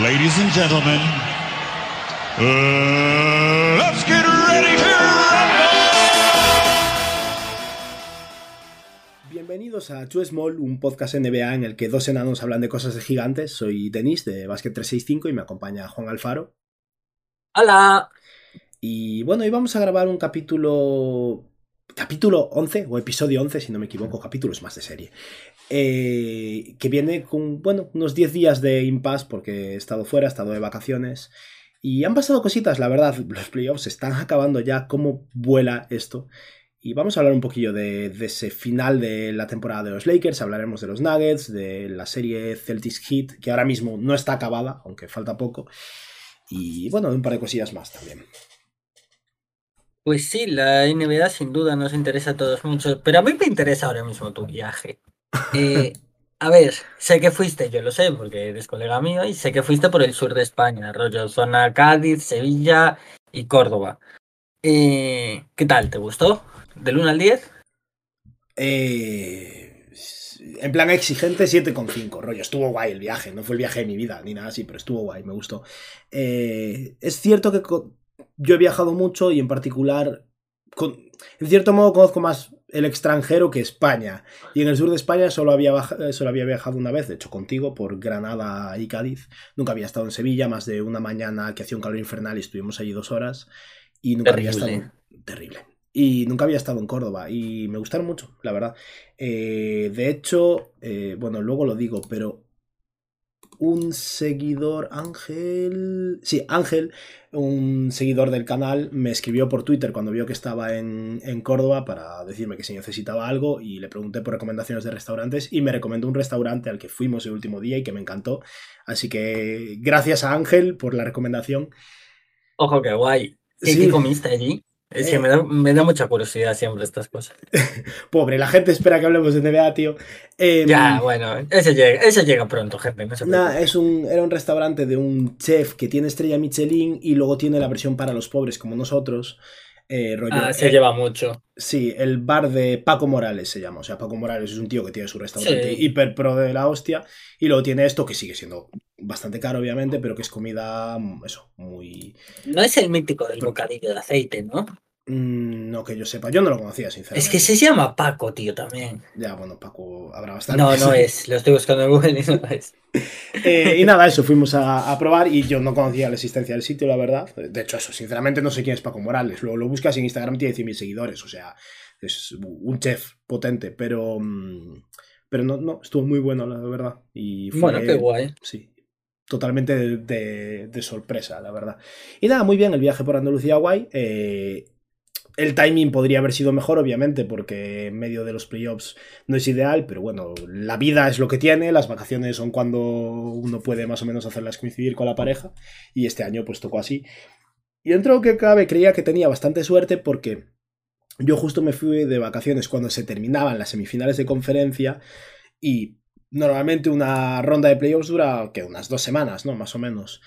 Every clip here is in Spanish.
Ladies and gentlemen, uh, let's get ready to Bienvenidos a Too Small, un podcast NBA en el que dos enanos hablan de cosas de gigantes. Soy Denis de Basket 365 y me acompaña Juan Alfaro. ¡Hola! Y bueno, hoy vamos a grabar un capítulo. Capítulo 11, o episodio 11, si no me equivoco, capítulos más de serie. Eh, que viene con, bueno, unos 10 días de impasse porque he estado fuera, he estado de vacaciones. Y han pasado cositas, la verdad. Los playoffs están acabando ya. ¿Cómo vuela esto? Y vamos a hablar un poquillo de, de, ese final de la temporada de los Lakers. Hablaremos de los Nuggets, de la serie Celtics Heat, que ahora mismo no está acabada, aunque falta poco. Y bueno, un par de cosillas más también. Pues sí, la NBA sin duda nos interesa a todos mucho, pero a mí me interesa ahora mismo tu viaje. A ver, sé que fuiste, yo lo sé, porque eres colega mío, y sé que fuiste por el sur de España, rollo zona Cádiz, Sevilla y Córdoba. ¿Qué tal? ¿Te gustó? ¿Del 1 al 10? Eh, en plan exigente, 7,5. Rollo, estuvo guay el viaje. No fue el viaje de mi vida ni nada así, pero estuvo guay, me gustó. Eh, es cierto que yo he viajado mucho y en particular, en cierto modo, conozco más el extranjero que España. Y en el sur de España solo había, solo había viajado una vez, de hecho contigo, por Granada y Cádiz. Nunca había estado en Sevilla, más de una mañana que hacía un calor infernal y estuvimos allí dos horas. Y nunca Terrible. había estado. Terrible. Y nunca había estado en Córdoba y me gustaron mucho, la verdad. Eh, de hecho, eh, bueno, luego lo digo, pero un seguidor, Ángel, sí, Ángel, un seguidor del canal, me escribió por Twitter cuando vio que estaba en, en, Córdoba para decirme que si necesitaba algo y le pregunté por recomendaciones de restaurantes y me recomendó un restaurante al que fuimos el último día y que me encantó. Así que gracias a Ángel por la recomendación. Ojo, qué guay. ¿Qué, sí. ¿qué comiste allí? Es que me da, me da, mucha curiosidad siempre estas cosas. Pobre, la gente espera que hablemos de NBA, tío. Eh, ya, bueno, ese llega, ese llega pronto, gente. No nah, es un, era un restaurante de un chef que tiene estrella Michelin y luego tiene la versión para los pobres como nosotros. Eh, rollo, ah, se eh, lleva mucho. Sí, el bar de Paco Morales se llama. O sea, Paco Morales es un tío que tiene su restaurante sí. hiper pro de la hostia. Y luego tiene esto que sigue siendo bastante caro, obviamente, pero que es comida, eso, muy. No es el mítico del bocadillo de aceite, ¿no? Mm, no que yo sepa, yo no lo conocía, sinceramente. Es que se llama Paco, tío, también. Ya, bueno, Paco habrá bastante. No, no es, lo estoy buscando en Google y no es. eh, y nada, eso, fuimos a, a, probar y yo no conocía la existencia del sitio, la verdad. De hecho, eso, sinceramente no sé quién es Paco Morales. Luego lo buscas en Instagram, tiene 100.000 seguidores, o sea, es un chef potente, pero. mm, Pero no, no, estuvo muy bueno, la verdad. Y fue, bueno, qué guay. Sí, totalmente de, de, de, sorpresa, la verdad. Y nada, muy bien el viaje por Andalucía guay. Eh, el timing podría haber sido mejor, obviamente, porque en medio de los playoffs no es ideal, pero bueno, la vida es lo que tiene, las vacaciones son cuando uno puede más o menos hacerlas coincidir con la pareja, y este año pues tocó así. Y dentro de lo que cabe, creía que tenía bastante suerte porque yo justo me fui de vacaciones cuando se terminaban las semifinales de conferencia y normalmente una ronda de playoffs dura que unas dos semanas, ¿no? Más o menos.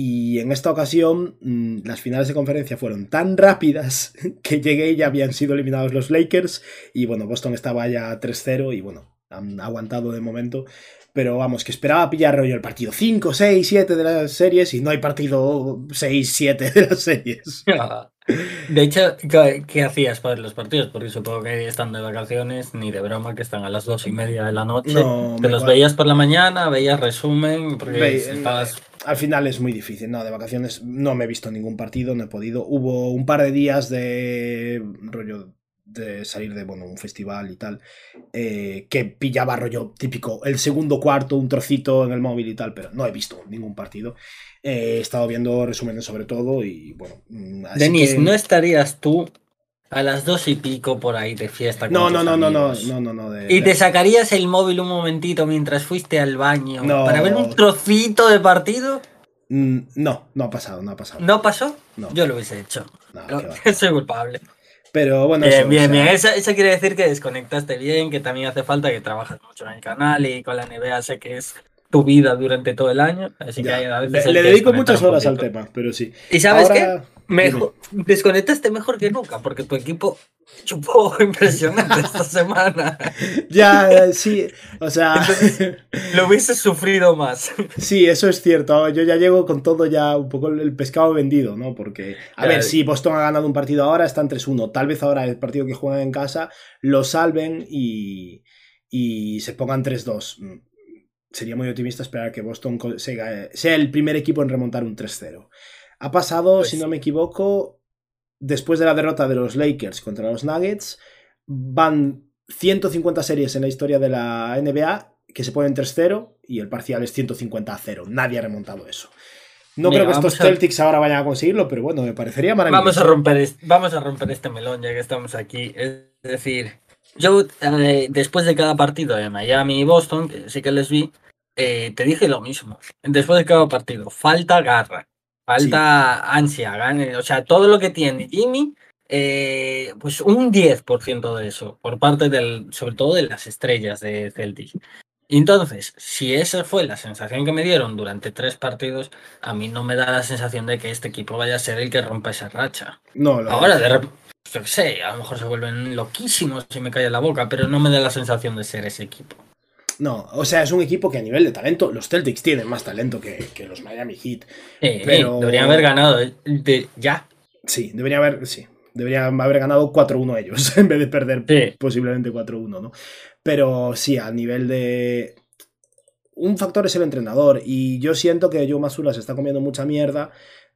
Y en esta ocasión mmm, las finales de conferencia fueron tan rápidas que llegué y ya habían sido eliminados los Lakers y bueno, Boston estaba ya 3-0 y bueno, han aguantado de momento. Pero vamos, que esperaba pillar rollo el partido 5, 6, 7 de las series y no hay partido 6, 7 de las series. De hecho, ¿qué, ¿qué, hacías para los partidos? Porque supongo que están de vacaciones, ni de broma, que están a las dos y media de la noche. No, Te los veías por la mañana, veías resumen, porque Ve, estabas... Al final es muy difícil, no, de vacaciones no me he visto ningún partido, no he podido. Hubo un par de días de rollo de salir de bueno, un festival y tal, eh, que pillaba rollo típico, el segundo cuarto, un trocito en el móvil y tal, pero no he visto ningún partido. Eh, he estado viendo resúmenes sobre todo y bueno. mm, Denis, que... ¿no estarías tú a las dos y pico por ahí de fiesta? No, no, no, no, no, no, no, no, de, ¿Y te sacarías el móvil un momentito mientras fuiste al baño no. para ver un trocito de partido? Mm, no, no ha pasado, no ha pasado. ¿No pasó? No. Yo lo hubiese hecho. No, soy culpable. Pero bueno, bien, eso, bien, o sea... bien. Eso, eso, quiere decir que desconectaste bien, que también hace falta que trabajas mucho en el canal y con la NBA sé que es tu vida durante todo el año. Así ya. que a veces le, le dedico muchas horas al tema, pero sí. ¿Y sabes Ahora... qué? Mejor, desconectaste mejor que nunca, porque tu equipo chupó impresionante esta semana. Ya, sí, o sea, Lo hubieses sufrido más. sí, eso es cierto. Yo ya llego con todo ya un poco el pescado vendido, ¿no? Porque, a Claro. ver, si Boston ha ganado un partido ahora, están 3-1. Tal vez ahora el partido que juegan en casa lo salven y, y se pongan 3-2. Mm, Sería muy optimista esperar que Boston sea el primer equipo en remontar un 3-0. Ha pasado, Pues- si no me equivoco, después de la derrota de los Lakers contra los Nuggets, van 150 series en la historia de la NBA que se ponen 3-0 y el parcial es 150-0. Nadie ha remontado eso. No Mira, creo que estos a- Celtics ahora vayan a conseguirlo, pero bueno, me parecería maravilloso. Vamos a romper, es- vamos a romper este melón ya que estamos aquí. Es decir, yo eh, después de cada partido de Miami y Boston, que sí que les vi, eh, te dije lo mismo. Después de cada partido, falta garra, falta ansia, gane, o sea, todo lo que tiene Jimmy, eh, pues un 10% de eso, por parte del, sobre todo de las estrellas de Celtic. Entonces, si esa fue la sensación que me dieron durante tres partidos, a mí no me da la sensación de que este equipo vaya a ser el que rompa esa racha. No, lo Ahora, de repente, yo sé, a lo mejor se vuelven loquísimos y me cae la boca, pero no me da la sensación de ser ese equipo. No, o sea, es un equipo que a nivel de talento, los Celtics tienen más talento que, que los Miami Heat. Eh, Pero- eh, deberían haber ganado eh, de, ya. Sí, debería haber, sí, deberían haber ganado 4-1 ellos en vez de perder Sí. posiblemente 4-1, ¿no? Pero sí, a nivel de... Un factor es el entrenador y yo siento que Joe Masula se está comiendo mucha mierda.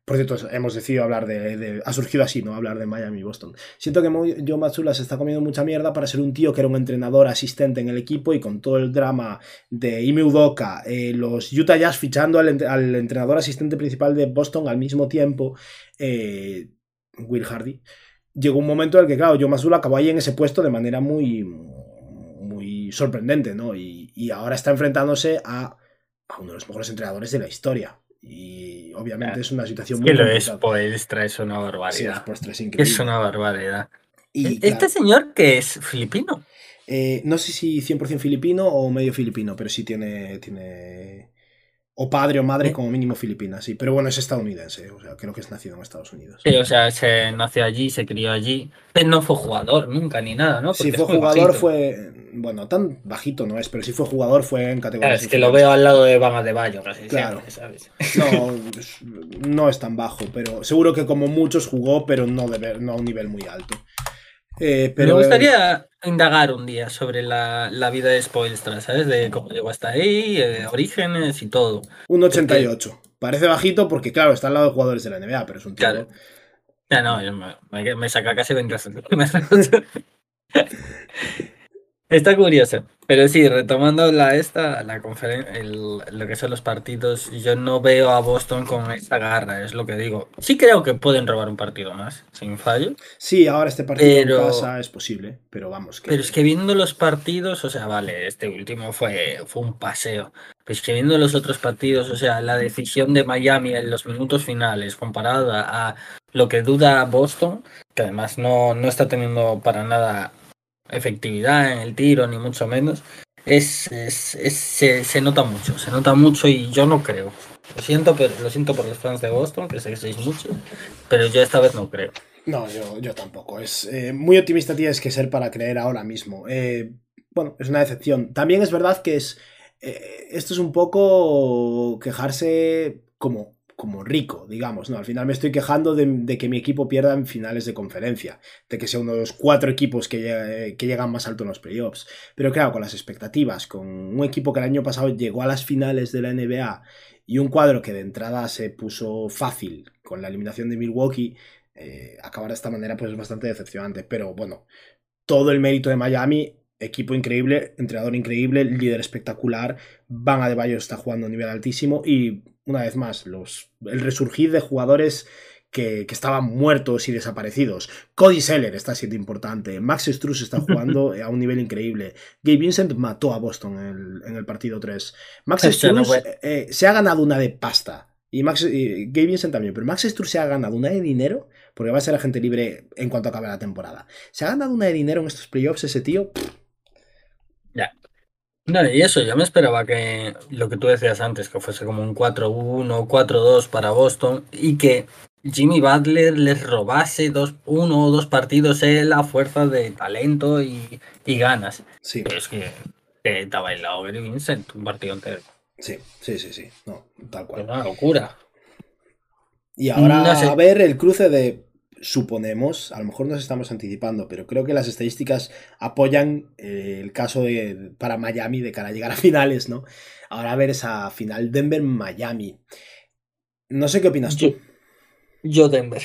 Por cierto, hemos decidido hablar de, Ha surgido así, ¿no? Hablar de Miami y Boston. Siento que Joe Matsula se está comiendo mucha mierda para ser un tío que era un entrenador asistente en el equipo y con todo el drama de Ime Udoka, eh, los Utah Jazz fichando al entrenador asistente principal de Boston al mismo tiempo, eh, Will Hardy. Llegó un momento en el que, claro, Joe Matsula acabó ahí en ese puesto de manera muy, muy sorprendente, ¿no? Y, y ahora está enfrentándose a, a uno de los mejores entrenadores de la historia. Y obviamente Claro. es una situación muy Que lo es. Poelstra es una Sí, barbaridad. es postre, es increíble. es una barbaridad. Y, este claro, señor que es filipino. eh, no sé si 100% filipino o medio filipino, pero sí tiene, tiene o padre o madre como mínimo filipina, sí. Pero bueno, es estadounidense, o sea, creo que es nacido en Estados Unidos. Sí, o sea, se nació allí, se crió allí, pero no fue jugador nunca ni nada, ¿no? Si fue jugador bajito. fue, bueno, tan bajito no es, pero si fue jugador fue en Claro, categorías es que lo veo al lado de Bama de Bayo, casi Claro. siempre, ¿sabes? No, no es tan bajo, pero seguro que como muchos jugó, pero no, de no a un nivel muy alto. Eh, pero, Me gustaría indagar un día sobre la, la vida de Spoilstra, ¿sabes? De cómo llegó hasta ahí, eh, orígenes y todo. Un 88. Parece bajito porque, claro, está al lado de jugadores de la NBA, pero es un tío. Claro. Ya no, yo me, me- saca casi 20 centímetros. Está curioso. Pero sí, retomando la esta, la conferencia, lo que son los partidos, yo no veo a Boston con esta garra, es lo que digo. Sí creo que pueden robar un partido más, sin fallo. Sí, ahora este partido Pero- en casa es posible, pero vamos. Que... Pero es que viendo los partidos, o sea, vale, este último fue, fue un paseo. Pero es que viendo los otros partidos, o sea, la decisión de Miami en los minutos finales comparada a lo que duda Boston, que además no, no está teniendo para nada efectividad en el tiro, ni mucho menos, es, es- se, se nota mucho, se nota mucho y yo no creo. Lo siento, pero lo siento por los fans de Boston, que sé que sois muchos, pero yo esta vez no creo. No, yo, yo tampoco. Es eh, muy optimista tienes que ser para creer ahora mismo. Eh, bueno, es una decepción. También es verdad que es. eh, esto es un poco quejarse como, como rico, digamos. ¿no? Al final me estoy quejando de, que mi equipo pierda en finales de conferencia, de que sea uno de los cuatro equipos que, llega- que llegan más alto en los playoffs. Pero claro, con las expectativas, con un equipo que el año pasado llegó a las finales de la NBA y un cuadro que de entrada se puso fácil con la eliminación de Milwaukee, eh, acabar de esta manera pues es bastante decepcionante. Pero bueno, todo el mérito de Miami, equipo increíble, entrenador increíble, líder espectacular, Van Adebayo está jugando a nivel altísimo y una vez más, los, el resurgir de jugadores que, que estaban muertos y desaparecidos. Cody Seller está siendo importante, Max Struz está jugando a un nivel increíble, Gabe Vincent mató a Boston en el, en el partido 3. Max Hostia, no Struz fue- eh, se ha ganado una de pasta. Y Max, y Gabe Vincent también, pero Max Struz se ha ganado una de dinero porque va a ser agente libre en cuanto acabe la temporada. Se ha ganado una de dinero en estos playoffs ese tío. pff, No, y eso, yo me esperaba que lo que tú decías antes, que fuese como un 4-1, 4-2 para Boston y que Jimmy Butler les robase dos, uno o dos partidos él a fuerza de talento y, y ganas. Sí, Pero es que te te ha bailado Gary Vincent un partido entero. sí, sí, sí, sí. No, tal Es cual. una locura. Y ahora No sé. a ver el cruce de. Suponemos, a lo mejor nos estamos anticipando, pero creo que las estadísticas apoyan eh, el caso de, para Miami de cara a llegar a finales, ¿no? Ahora a ver esa final Denver-Miami. No sé qué opinas tú. Yo, yo Denver.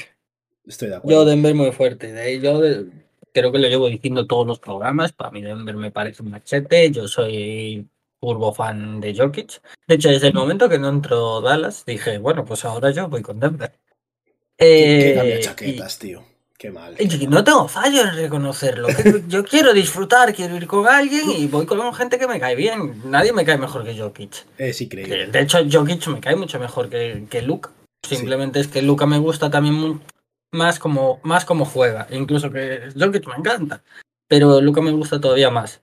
Estoy de acuerdo. Yo Denver muy fuerte. de Yo de- creo que lo llevo diciendo en todos los programas. Para mí Denver me parece un machete. Yo soy turbo fan de Jokic. De hecho, desde el momento que no entró Dallas, dije, bueno, pues ahora yo voy con Denver. Eh, y- chaquetas, tío. Qué mal. y no tengo fallo en reconocerlo. Yo quiero disfrutar, quiero ir con alguien y voy con gente que me cae bien. Nadie me cae mejor que Jokic. Es increíble. Eh, De hecho, Jokic me cae mucho mejor que, que Luca. Simplemente es que Luca me gusta también más como, más como juega. Incluso que Jokic me encanta. Pero Luca me gusta todavía más.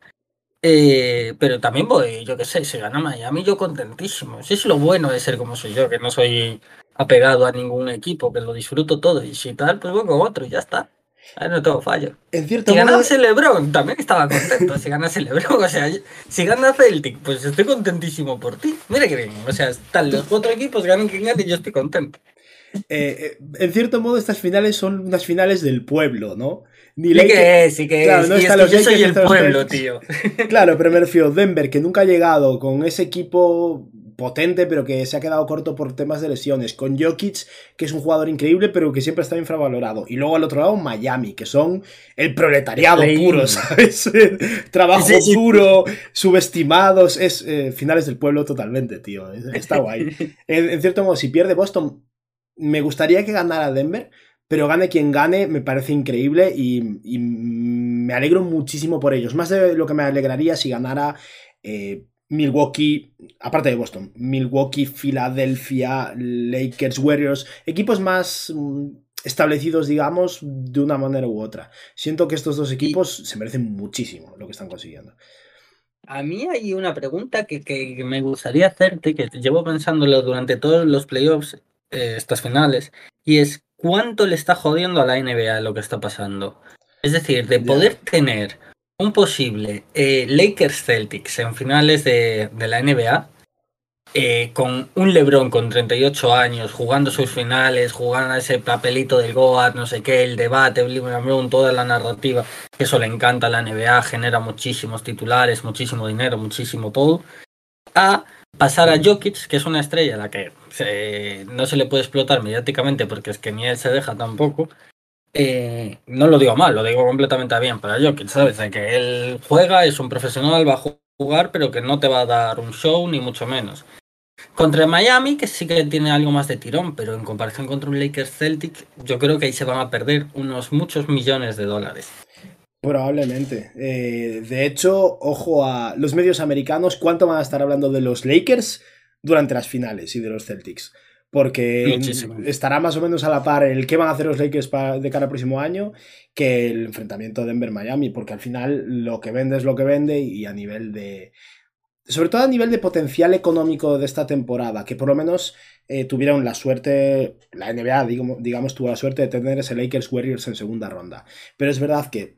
Eh, pero también voy, yo qué sé, si gana Miami, yo contentísimo. Si es lo bueno de ser como soy yo, que no soy apegado a ningún equipo, que lo disfruto todo. Y si tal, pues voy con otro y ya está. Ahí no tengo fallo. En cierto Si modo, ganase LeBron, también estaba contento. Si ganase LeBron, o sea, si gana Celtic, pues estoy contentísimo por ti. Mira que bien. O sea, están los cuatro equipos, ganen quien gane, y yo estoy contento. eh, eh, en cierto modo estas finales son unas finales del pueblo, ¿no? Ni Sí Lakers- que es, sí que Claro, es. no y es están que los yo soy el pueblo, tío. Claro, pero me refiero Denver, que nunca ha llegado con ese equipo potente, pero que se ha quedado corto por temas de lesiones. Con Jokic, que es un jugador increíble, pero que siempre está infravalorado. Y luego al otro lado, Miami, que son el proletariado El play-in. puro, ¿sabes? Trabajo Sí, sí. duro, subestimados. Es eh, finales del pueblo totalmente, tío. Está guay. En, en cierto modo, si pierde Boston, me gustaría que ganara Denver, pero gane quien gane, me parece increíble y, y me alegro muchísimo por ellos. Más de lo que me alegraría si ganara eh, Milwaukee, aparte de Boston, Milwaukee, Filadelfia, Lakers, Warriors, equipos más mm, establecidos, digamos, de una manera u otra. Siento que estos dos equipos se merecen muchísimo lo que están consiguiendo. A mí hay una pregunta que, que me gustaría hacerte, que llevo pensándolo durante todos los playoffs, eh, estas finales, y es cuánto le está jodiendo a la NBA lo que está pasando. Es decir, de poder tener un posible eh, Lakers Celtics en finales de, la NBA, eh, con un LeBron con 38 años, jugando sus finales, jugando ese papelito del Goat, no sé qué, el debate, LeBron, toda la narrativa, que eso le encanta a la NBA, genera muchísimos titulares, muchísimo dinero, muchísimo todo, a pasar a Jokic, que es una estrella a la que no se le puede explotar mediáticamente porque es que ni él se deja tampoco. Eh, no lo digo mal, lo digo completamente bien para Jokic, ¿sabes? De que él juega, es un profesional, va a jugar, pero que no te va a dar un show, ni mucho menos. Contra Miami, que sí que tiene algo más de tirón, pero en comparación contra un Lakers Celtic, yo creo que ahí se van a perder unos muchos millones de dólares. Probablemente. Eh, de hecho, ojo a los medios americanos, ¿cuánto van a estar hablando de los Lakers durante las finales y de los Celtics? Porque Muchísimo. estará más o menos a la par el qué van a hacer los Lakers de cara al próximo año que el enfrentamiento Denver-Miami, porque al final lo que vende es lo que vende y a nivel de... Sobre todo a nivel de potencial económico de esta temporada, que por lo menos eh, tuvieron la suerte, la NBA, digamos, digamos, tuvo la suerte de tener ese Lakers Warriors en segunda ronda. Pero es verdad que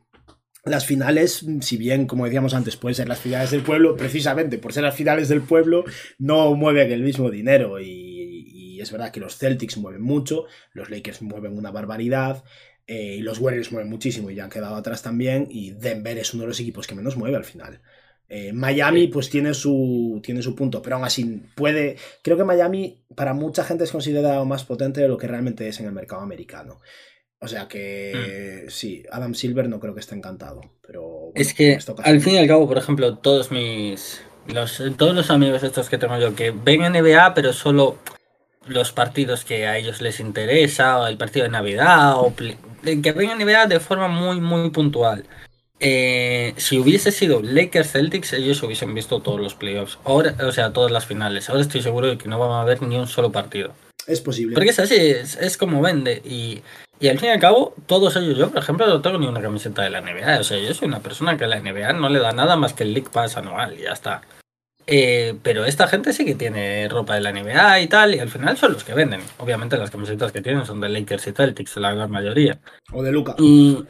las finales, si bien, como decíamos antes, pueden ser las finales del pueblo, precisamente por ser las finales del pueblo, no mueven el mismo dinero. Y, y es verdad que los Celtics mueven mucho, los Lakers mueven una barbaridad, eh, y los Warriors mueven muchísimo y ya han quedado atrás también. Y Denver es uno de los equipos que menos mueve al final. Eh, Miami, pues tiene su, tiene su punto, pero aún así puede. Creo que Miami, para mucha gente, es considerado más potente de lo que realmente es en el mercado americano. O sea que sí, Adam Silver no creo que esté encantado, pero bueno, Es que al fin y al cabo, por ejemplo, todos mis los todos los amigos estos que tengo yo que ven NBA, pero solo los partidos que a ellos les interesa, o el partido de Navidad, o que ven NBA de forma muy muy puntual. Eh, si hubiese sido Lakers Celtics, ellos hubiesen visto todos los playoffs, ahora, o sea, todas las finales. Ahora estoy seguro de que no van a ver ni un solo partido. es posible. Porque es así, es, es como vende. Y, y al fin y al cabo, todos ellos, yo por ejemplo, no tengo ni una camiseta de la NBA. O sea, yo soy una persona que a la NBA no le da nada más que el League Pass anual y ya está. Eh, pero esta gente sí que tiene ropa de la NBA y tal, y al final son los que venden. Obviamente las camisetas que tienen son de Lakers y Celtics, la gran mayoría. O de Luca. Y,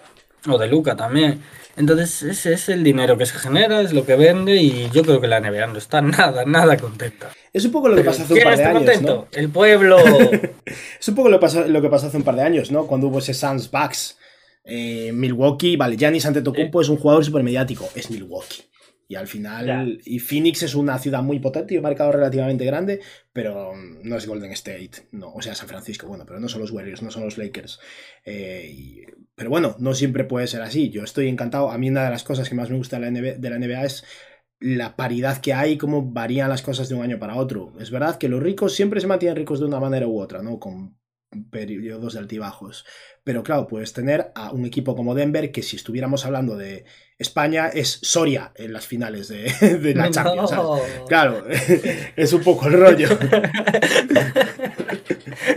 o de Luca también. Entonces ese es el dinero que se genera, es lo que vende y yo creo que la NBA no está nada, nada contenta. Es un poco lo que pasó hace un ¿quién par de está años, contento? ¿no? El pueblo. Es un poco lo, pasó- lo que pasó hace un par de años, ¿no? Cuando hubo ese Suns Bucks. eh, Milwaukee, vale, Giannis Antetokounmpo es un jugador súper mediático, es Milwaukee. Y al final, y Phoenix es una ciudad muy potente y un mercado relativamente grande, pero no es Golden State, no, o sea, San Francisco, bueno, pero no son los Warriors, no son los Lakers. Eh, y- pero bueno, no siempre puede ser así. Yo estoy encantado. A mí una de las cosas que más me gusta de la NBA, de la NBA es la paridad que hay, cómo varían las cosas de un año para otro. Es verdad que los ricos siempre se mantienen ricos de una manera u otra, ¿no? Con periodos de altibajos. Pero claro, puedes tener a un equipo como Denver que si estuviéramos hablando de España es Soria en las finales de, de la Champions. ¿sabes? No. Claro, es un poco el rollo.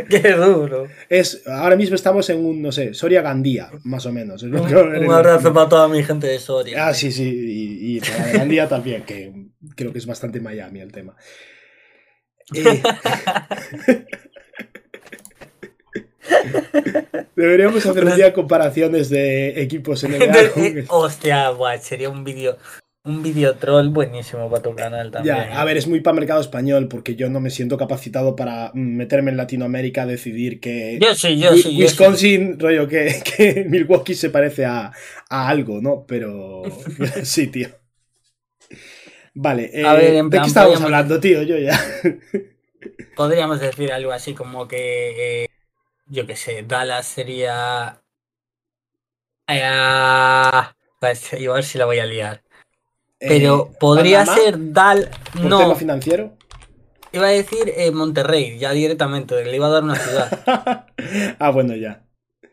Qué duro. Es, ahora mismo estamos en un, no sé, Soria Gandía, más o menos. Un, un abrazo para toda mi gente de Soria. Ah, sí, sí, y, y para Gandía también, que creo que es bastante Miami el tema. Eh, Deberíamos hacer un día comparaciones de equipos NBA. con- Eh, Hostia, guay, sería un vídeo un vídeo troll buenísimo para tu canal también. Ya, a ver, es muy para mercado español porque yo no me siento capacitado para mm, meterme en Latinoamérica a decidir que Yo sí, yo Wi- sí. yo Wisconsin, rollo, que, que Milwaukee se parece a, a algo, ¿no? Pero sí, tío. Vale, eh, A ver, en ¿de plan, qué estábamos podríamos- hablando, tío? Yo ya. Podríamos decir algo así como que, eh, yo qué sé, Dallas sería... Ah, ver si la voy a liar. Pero Eh, podría Panamá, ser Dal... No, tema financiero. iba a decir eh, Monterrey, ya directamente, le iba a dar una ciudad. ah, bueno, ya.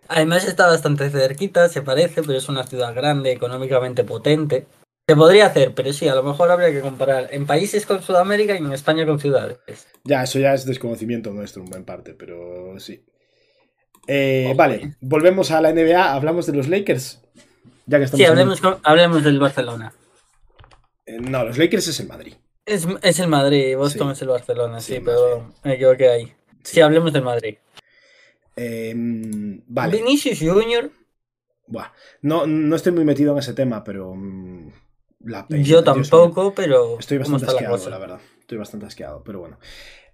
Además está bastante cerquita, se parece, pero es una ciudad grande, económicamente potente. Se podría hacer, pero sí, a lo mejor habría que comparar en países con Sudamérica y en España con ciudades. Ya, eso ya es desconocimiento nuestro en parte, pero sí. Eh, vale, volvemos a la NBA, hablamos de los Lakers. Ya que estamos Sí, hablemos, con- hablemos del Barcelona. Eh, no, los Lakers es el Madrid. Es, es el Madrid, Boston Sí. es el Barcelona, sí, Sí, pero me equivoqué ahí. Sí, hablemos del Madrid. Eh, vale. Vinicius Junior, Buah, No, no estoy muy metido en ese tema, pero. mm, la peña, yo Dios tampoco, pero Estoy ¿cómo bastante la asqueado, cosa? la verdad. Estoy bastante asqueado, pero bueno.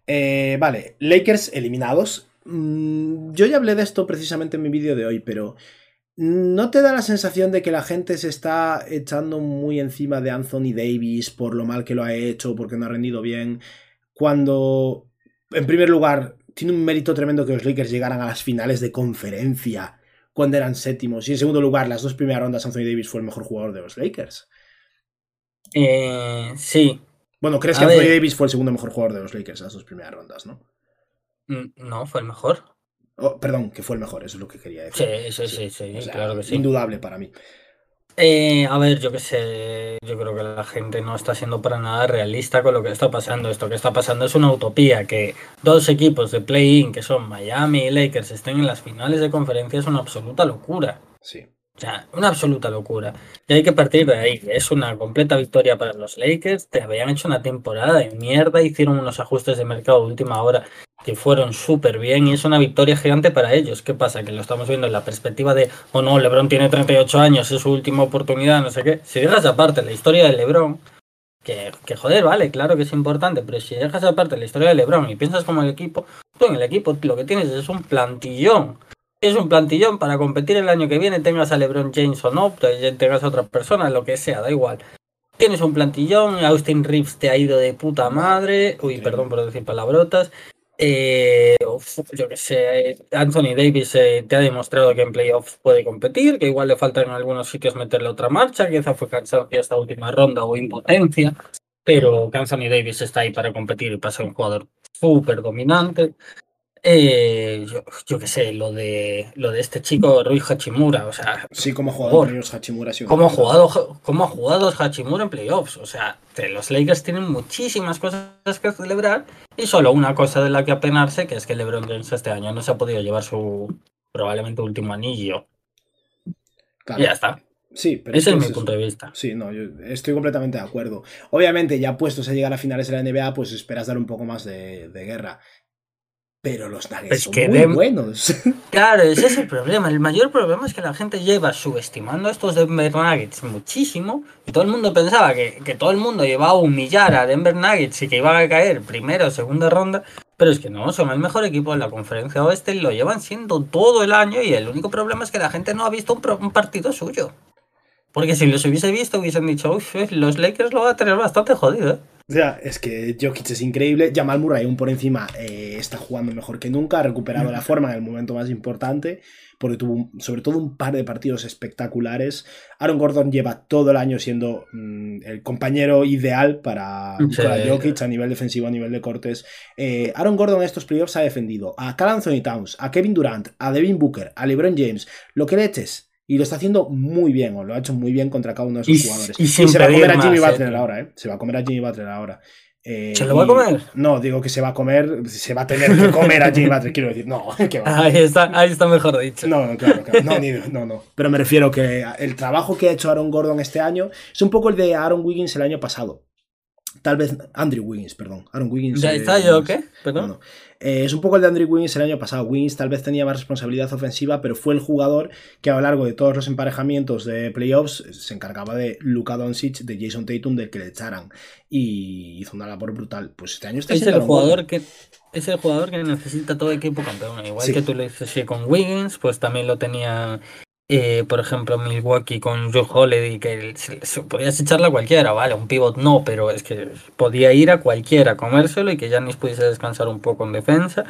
Eh, vale, Lakers eliminados. Mm, yo ya hablé de esto precisamente en mi vídeo de hoy, pero. ¿No te da la sensación de que la gente se está echando muy encima de Anthony Davis por lo mal que lo ha hecho, porque no ha rendido bien? Cuando, en primer lugar, tiene un mérito tremendo que los Lakers llegaran a las finales de conferencia cuando eran séptimos. Y en segundo lugar, las dos primeras rondas, Anthony Davis fue el mejor jugador de los Lakers. Eh, sí, Bueno, ¿crees A que Anthony. Davis fue el segundo mejor jugador de los Lakers en las dos primeras rondas, no? No, fue el mejor. Oh, perdón, que fue el mejor, eso es lo que quería decir. Sí, sí, sí, sí, O sea, claro que sí. Indudable para mí. Eh, a ver, yo qué sé, yo creo que la gente no está siendo para nada realista con lo que está pasando. Esto que está pasando es una utopía, que dos equipos de play-in, que son Miami y Lakers, estén en las finales de conferencia es una absoluta locura. Sí. O sea, una absoluta locura. Y hay que partir de ahí. Es una completa victoria para los Lakers. Te habían hecho una temporada de mierda, hicieron unos ajustes de mercado de última hora que fueron súper bien y es una victoria gigante para ellos. ¿Qué pasa? Que lo estamos viendo en la perspectiva de, oh no, LeBron tiene 38 años, es su última oportunidad, no sé qué. Si dejas aparte la historia de LeBron, que, que joder, vale, claro que es importante, pero si dejas aparte la historia de LeBron y piensas como el equipo, tú en el equipo lo que tienes es un plantillón. Es un plantillón para competir el año que viene, tengas a LeBron James o no, tengas a otra persona, lo que sea, da igual. Tienes un plantillón, Austin Reeves te ha ido de puta madre, uy, perdón por decir palabrotas. Eh, yo que sé, Anthony Davis eh, te ha demostrado que en playoffs puede competir, que igual le falta en algunos sitios meterle otra marcha, quizá fue cansancio esta última ronda o impotencia, pero que Anthony Davis está ahí para competir y para ser un jugador súper dominante. Eh, yo, yo qué sé, lo de lo de este chico Rui Hachimura, o sea, Sí, como jugador Reyes Hachimura ha sido ¿Cómo ha jugado, cómo ha jugado Hachimura en playoffs? O sea, los Lakers tienen muchísimas cosas que celebrar y solo una cosa de la que apenarse, que es que LeBron James este año no se ha podido llevar su probablemente último anillo. Claro. Y ya está. Sí, pero Ese es mi eso. punto de vista. Sí, no, yo estoy completamente de acuerdo. Obviamente, ya puestos a llegar a finales de la NBA, pues esperas dar un poco más de, de guerra. Pero los Nuggets Pues son que muy buenos. Claro, ese es el problema. El mayor problema es que la gente lleva subestimando a estos Denver Nuggets muchísimo. Y todo el mundo pensaba que, que todo el mundo iba a humillar a Denver Nuggets y que iban a caer primera o segunda ronda. Pero es que no, son el mejor equipo de la conferencia oeste y lo llevan siendo todo el año. Y el único problema es que la gente no ha visto un, pro- un partido suyo. Porque si los hubiese visto, hubiesen dicho, uff, los Lakers lo van a tener bastante jodido. ¿eh?". O sea, es que Jokic es increíble. Jamal Murray, aún por encima, eh, está jugando mejor que nunca. Ha recuperado la forma en el momento más importante. Porque tuvo un- sobre todo un par de partidos espectaculares. Aaron Gordon lleva todo el año siendo mm, el compañero ideal para, Sí. para Jokic a nivel defensivo, a nivel de cortes. Eh, Aaron Gordon en estos playoffs ha defendido a Cal Anthony Towns, a Kevin Durant, a Devin Booker, a LeBron James. Lo que le eches. Y lo está haciendo muy bien, o lo ha hecho muy bien contra cada uno de esos jugadores. y se va a comer a Jimmy más, Butler ahora, ¿eh? Se va a comer a Jimmy Butler ahora. Eh, ¿Se lo va a comer? No, digo que se va a comer, se va a tener que comer a Jimmy Butler, quiero decir, no, que va. Ahí está, ahí está mejor dicho. No, no, claro, claro. No, ni- no, no. Pero me refiero que el trabajo que ha hecho Aaron Gordon este año es un poco el de Aaron Wiggins el año pasado. Tal vez Andrew Wiggins, perdón. Aaron Wiggins. ¿Ya eh, está yo qué? no, ¿Perdón? no. Eh, es un poco el de Andrew Wiggins el año pasado. Wiggins tal vez tenía más responsabilidad ofensiva, pero fue el jugador que a lo largo de todos los emparejamientos de playoffs se encargaba de Luka Doncic, de Jason Tatum, del que le echaran. Y hizo una labor brutal. Pues este año está Es el jugador que es el jugador que necesita todo equipo campeón. Igual Sí. que tú le dices con Wiggins, pues también lo tenía, eh, por ejemplo, Milwaukee con Joe Holiday, que se, se- podías echarle a cualquiera, vale, un pivot no, pero es que podía ir a cualquiera, comérselo y que Giannis pudiese descansar un poco en defensa.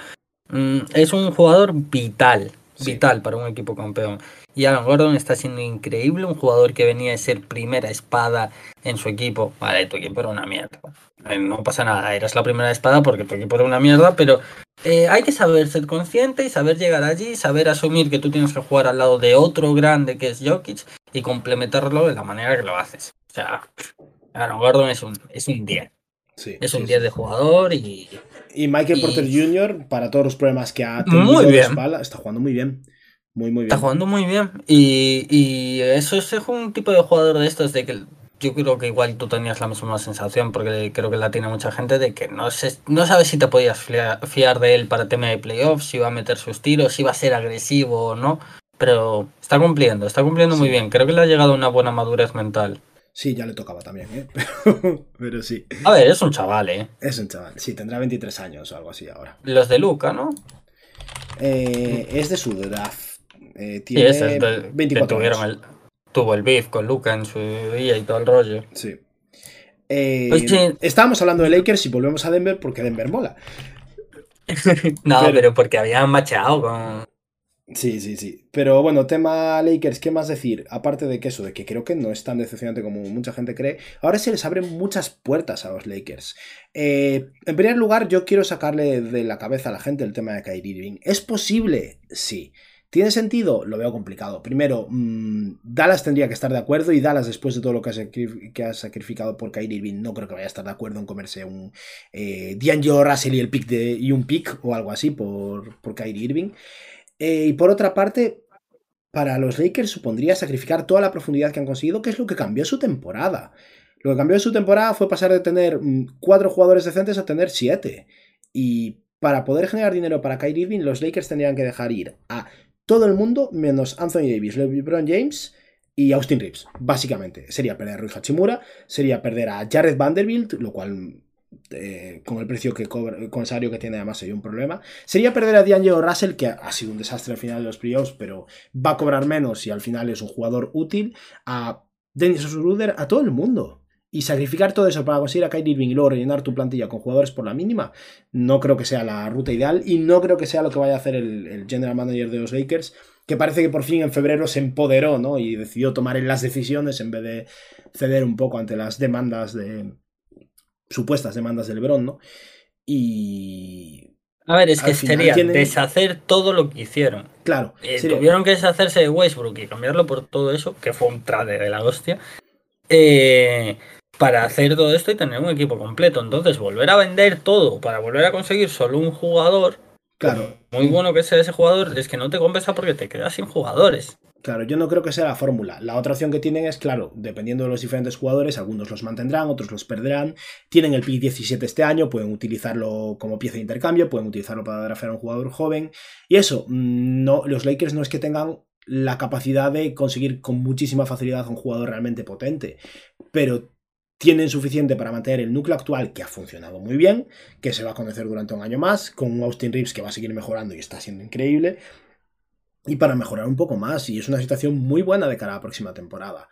Mm, es un jugador vital, Sí. vital para un equipo campeón. Y Aaron Gordon está siendo increíble, un jugador que venía a ser primera espada en su equipo. Vale, tu equipo era una mierda. Eh, No pasa nada, eras la primera espada porque tu equipo era una mierda, pero eh, hay que saber ser consciente y saber llegar allí, saber asumir que tú tienes que jugar al lado de otro grande que es Jokic y complementarlo de la manera que lo haces. O sea, Aaron Gordon es un, es un 10. Sí, Es un sí, 10 sí. de jugador y Y Michael Y- Porter Jr., para todos los problemas que ha tenido Muy de bien. espalda, está jugando muy bien. Muy, muy bien. Está jugando muy bien. Y, y eso es un tipo de jugador de estos de que yo creo que igual tú tenías la misma sensación, porque creo que la tiene mucha gente, de que no, sé, no sabes si te podías fia- fiar de él para tema de playoffs, si iba a meter sus tiros, si iba a ser agresivo o no. Pero está cumpliendo, está cumpliendo muy Sí. bien. Creo que le ha llegado una buena madurez mental. Sí, ya le tocaba también, ¿eh? Pero, pero sí, A ver, es un chaval, ¿eh? es un chaval. Sí, tendrá 23 años o algo así ahora. Los de Luca, ¿no? Eh, es de su draft. Eh, tiene es que 24 tuvieron años. el, tuvo el beef con Luca en su día y todo el rollo. Sí. Eh, Pues sí. Estábamos hablando de Lakers y volvemos a Denver porque Denver mola. No, Pero- pero, porque habían macheado con, Sí, sí, sí. Pero bueno, tema Lakers, ¿qué más decir? Aparte de que eso, de que creo que no es tan decepcionante como mucha gente cree, ahora se les abren muchas puertas a los Lakers. Eh, en primer lugar, yo quiero sacarle de la cabeza a la gente el tema de Kyrie Irving. ¿Es posible? Sí. ¿Tiene sentido? Lo veo complicado. Primero, mmm, Dallas tendría que estar de acuerdo y Dallas, después de todo lo que ha, sacri- que ha sacrificado por Kyrie Irving, no creo que vaya a estar de acuerdo en comerse un eh, D'Angelo Russell y, el pick de, y un pick o algo así por, por Kyrie Irving. Eh, y por otra parte, para los Lakers supondría sacrificar toda la profundidad que han conseguido, que es lo que cambió su temporada. Lo que cambió su temporada fue pasar de tener mm, cuatro jugadores decentes a tener siete. Y para poder generar dinero para Kyrie Irving, los Lakers tendrían que dejar ir a todo el mundo menos Anthony Davis, LeBron James y Austin Reeves, básicamente. Sería perder a Rui Hachimura, sería perder a Jared Vanderbilt, lo cual eh, con el precio que cobra, con el salario que tiene además sería un problema. Sería perder a D'Angelo Russell, que ha sido un desastre al final de los playoffs, pero va a cobrar menos y al final es un jugador útil. A Dennis Schroeder, a todo el mundo. Y sacrificar todo eso para conseguir a Kyrie Irving y luego rellenar tu plantilla con jugadores por la mínima, no creo que sea la ruta ideal y no creo que sea lo que vaya a hacer el, el general manager de los Lakers, que parece que por fin en febrero se empoderó ¿no? y decidió tomar en las decisiones en vez de ceder un poco ante las demandas de supuestas demandas de LeBron, ¿no? Y A ver, es que sería deshacer todo lo que hicieron. claro, Eh, sería- Tuvieron que deshacerse de Westbrook y cambiarlo por todo eso, que fue un trade de la hostia, eh, para hacer todo esto y tener un equipo completo. Entonces, volver a vender todo para volver a conseguir solo un jugador, Claro. Muy bueno que sea ese jugador, es que no te compensa porque te quedas sin jugadores. Claro, yo no creo que sea la fórmula. La otra opción que tienen es, claro, dependiendo de los diferentes jugadores, algunos los mantendrán, otros los perderán. Tienen el pick 17 este año, pueden utilizarlo como pieza de intercambio, pueden utilizarlo para drafear a un jugador joven. Y eso, mm, no, los Lakers no es que tengan la capacidad de conseguir con muchísima facilidad a un jugador realmente potente, pero tienen suficiente para mantener el núcleo actual que ha funcionado muy bien, que se va a conocer durante un año más, con un Austin Reeves que va a seguir mejorando y está siendo increíble, y para mejorar un poco más. Y es una situación muy buena de cara a la próxima temporada.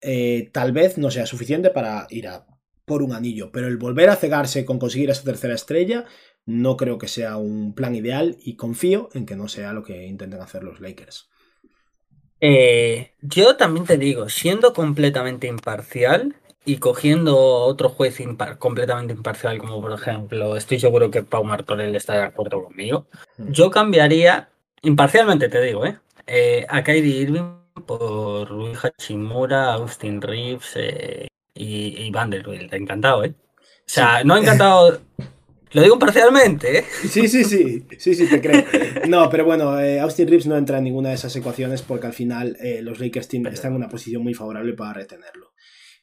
Eh, tal vez no sea suficiente para ir a por un anillo, pero el volver a cegarse con conseguir esa tercera estrella no creo que sea un plan ideal y confío en que no sea lo que intenten hacer los Lakers. Eh, yo también te digo, siendo completamente imparcial y cogiendo otro juez impar completamente imparcial, como por ejemplo, estoy seguro que Pau Martorell está de acuerdo conmigo, Mm. yo cambiaría, imparcialmente te digo, ¿eh? Eh, a Kyrie Irving por Rui Hachimura, Austin Reeves eh, y, y Vanderbilt. Encantado, ¿eh? O sea, no encantado. Lo digo parcialmente, ¿eh? Sí, sí, sí, sí, sí, te creo. No, pero bueno, eh, Austin Reeves no entra en ninguna de esas ecuaciones porque al final eh, los Lakers están en una posición muy favorable para retenerlo.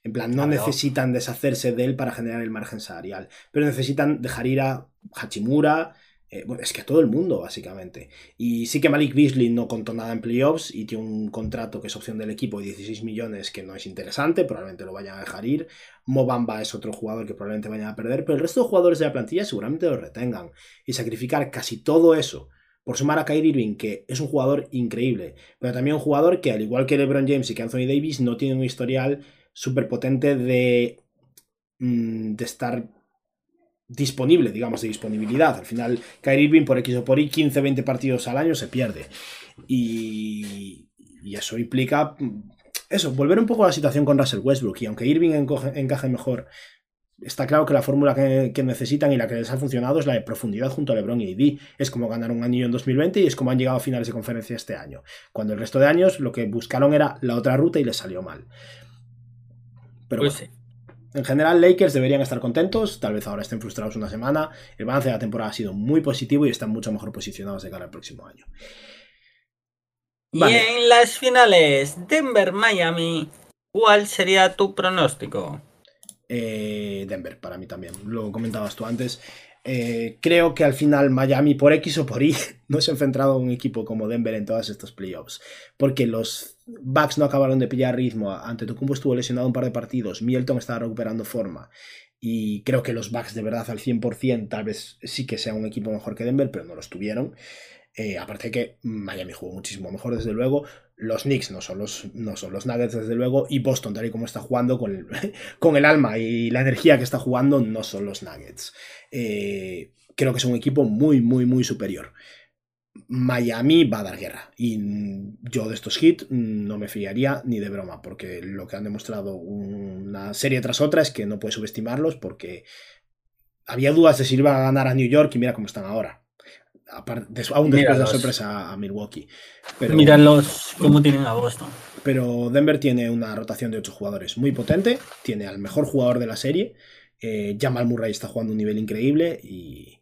En plan, no Claro. necesitan deshacerse de él para generar el margen salarial, pero necesitan dejar ir a Hachimura, eh, bueno, es que a todo el mundo, básicamente. Y sí que Malik Beasley no contó nada en playoffs y tiene un contrato que es opción del equipo de 16 millones que no es interesante, probablemente lo vayan a dejar ir. Mobamba es otro jugador que probablemente vayan a perder, pero el resto de jugadores de la plantilla seguramente lo retengan. Y sacrificar casi todo eso por sumar a Kyrie Irving, que es un jugador increíble, pero también un jugador que, al igual que LeBron James y que Anthony Davis, no tiene un historial súper potente de, mm, de estar disponible, digamos, de disponibilidad. Al final, Kyrie Irving por X o por Y, 15-20 partidos al año se pierde. Y, y eso implica mm, eso, volver un poco a la situación con Russell Westbrook. Y aunque Irving encoge- encaje mejor, está claro que la fórmula que, necesitan y la que les ha funcionado es la de profundidad junto a LeBron y AD. Es como ganar un anillo en 2020 y es como han llegado a finales de conferencia este año. Cuando el resto de años lo que buscaron era la otra ruta y les salió mal. Pero Pues bueno, sí. en general, Lakers deberían estar contentos. Tal vez ahora estén frustrados una semana. El balance de la temporada ha sido muy positivo y están mucho mejor posicionados de cara al próximo año. Vale. Y en las finales, Denver-Miami, ¿cuál sería tu pronóstico? Eh, Denver, para mí también. Lo comentabas tú antes. Eh, creo que al final Miami, por X o por Y, no se ha enfrentado a un equipo como Denver en todos estos playoffs. Porque los Bucks no acabaron de pillar ritmo. Ante Tocumpo estuvo lesionado un par de partidos. Mielton estaba recuperando forma. Y creo que los Bucks de verdad al 100% tal vez sí que sea un equipo mejor que Denver, pero no lo estuvieron. Eh, aparte que Miami jugó muchísimo mejor, desde luego. Los Knicks no son los, no son los Nuggets, desde luego. Y Boston, tal y como está jugando, con el, con el alma y la energía que está jugando, no son los Nuggets. Eh, creo que es un equipo muy, muy, muy superior. Miami va a dar guerra. Y yo de estos hits mm, no me fiaría ni de broma, porque lo que han demostrado una serie tras otra es que no puedes subestimarlos, porque había dudas de si iban a ganar a New York y mira cómo están ahora. Aún después de la sorpresa a Milwaukee. Pero, Míralos cómo tienen a Boston. pero Denver tiene una rotación de 8 jugadores muy potente. Tiene al mejor jugador de la serie. Eh, Jamal Murray está jugando a un nivel increíble. Y,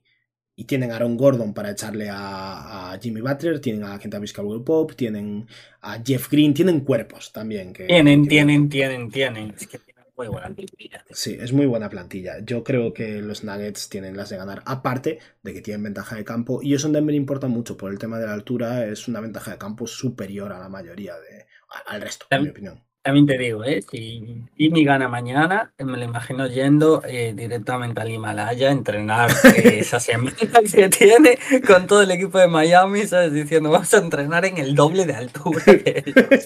y tienen a Aaron Gordon para echarle a, a Jimmy Butler. Tienen a Kentavious Caldwell Pope. Tienen a Jeff Green. Tienen cuerpos también. Que, Tienen, tienen, tienen, tienen. Es que tienen muy buena plantilla. Sí, es muy buena plantilla. Yo creo que los Nuggets tienen las de ganar, aparte de que tienen ventaja de campo. Y eso en Denver importa mucho por el tema de la altura. Es una ventaja de campo superior a la mayoría de, al resto, en mi opinión. También te digo, ¿eh? si Jimmy gana mañana, me lo imagino yendo eh, directamente al Himalaya a entrenar eh, esa semana que tiene con todo el equipo de Miami, ¿sabes? Diciendo, vamos a entrenar en el doble de altura que ellos".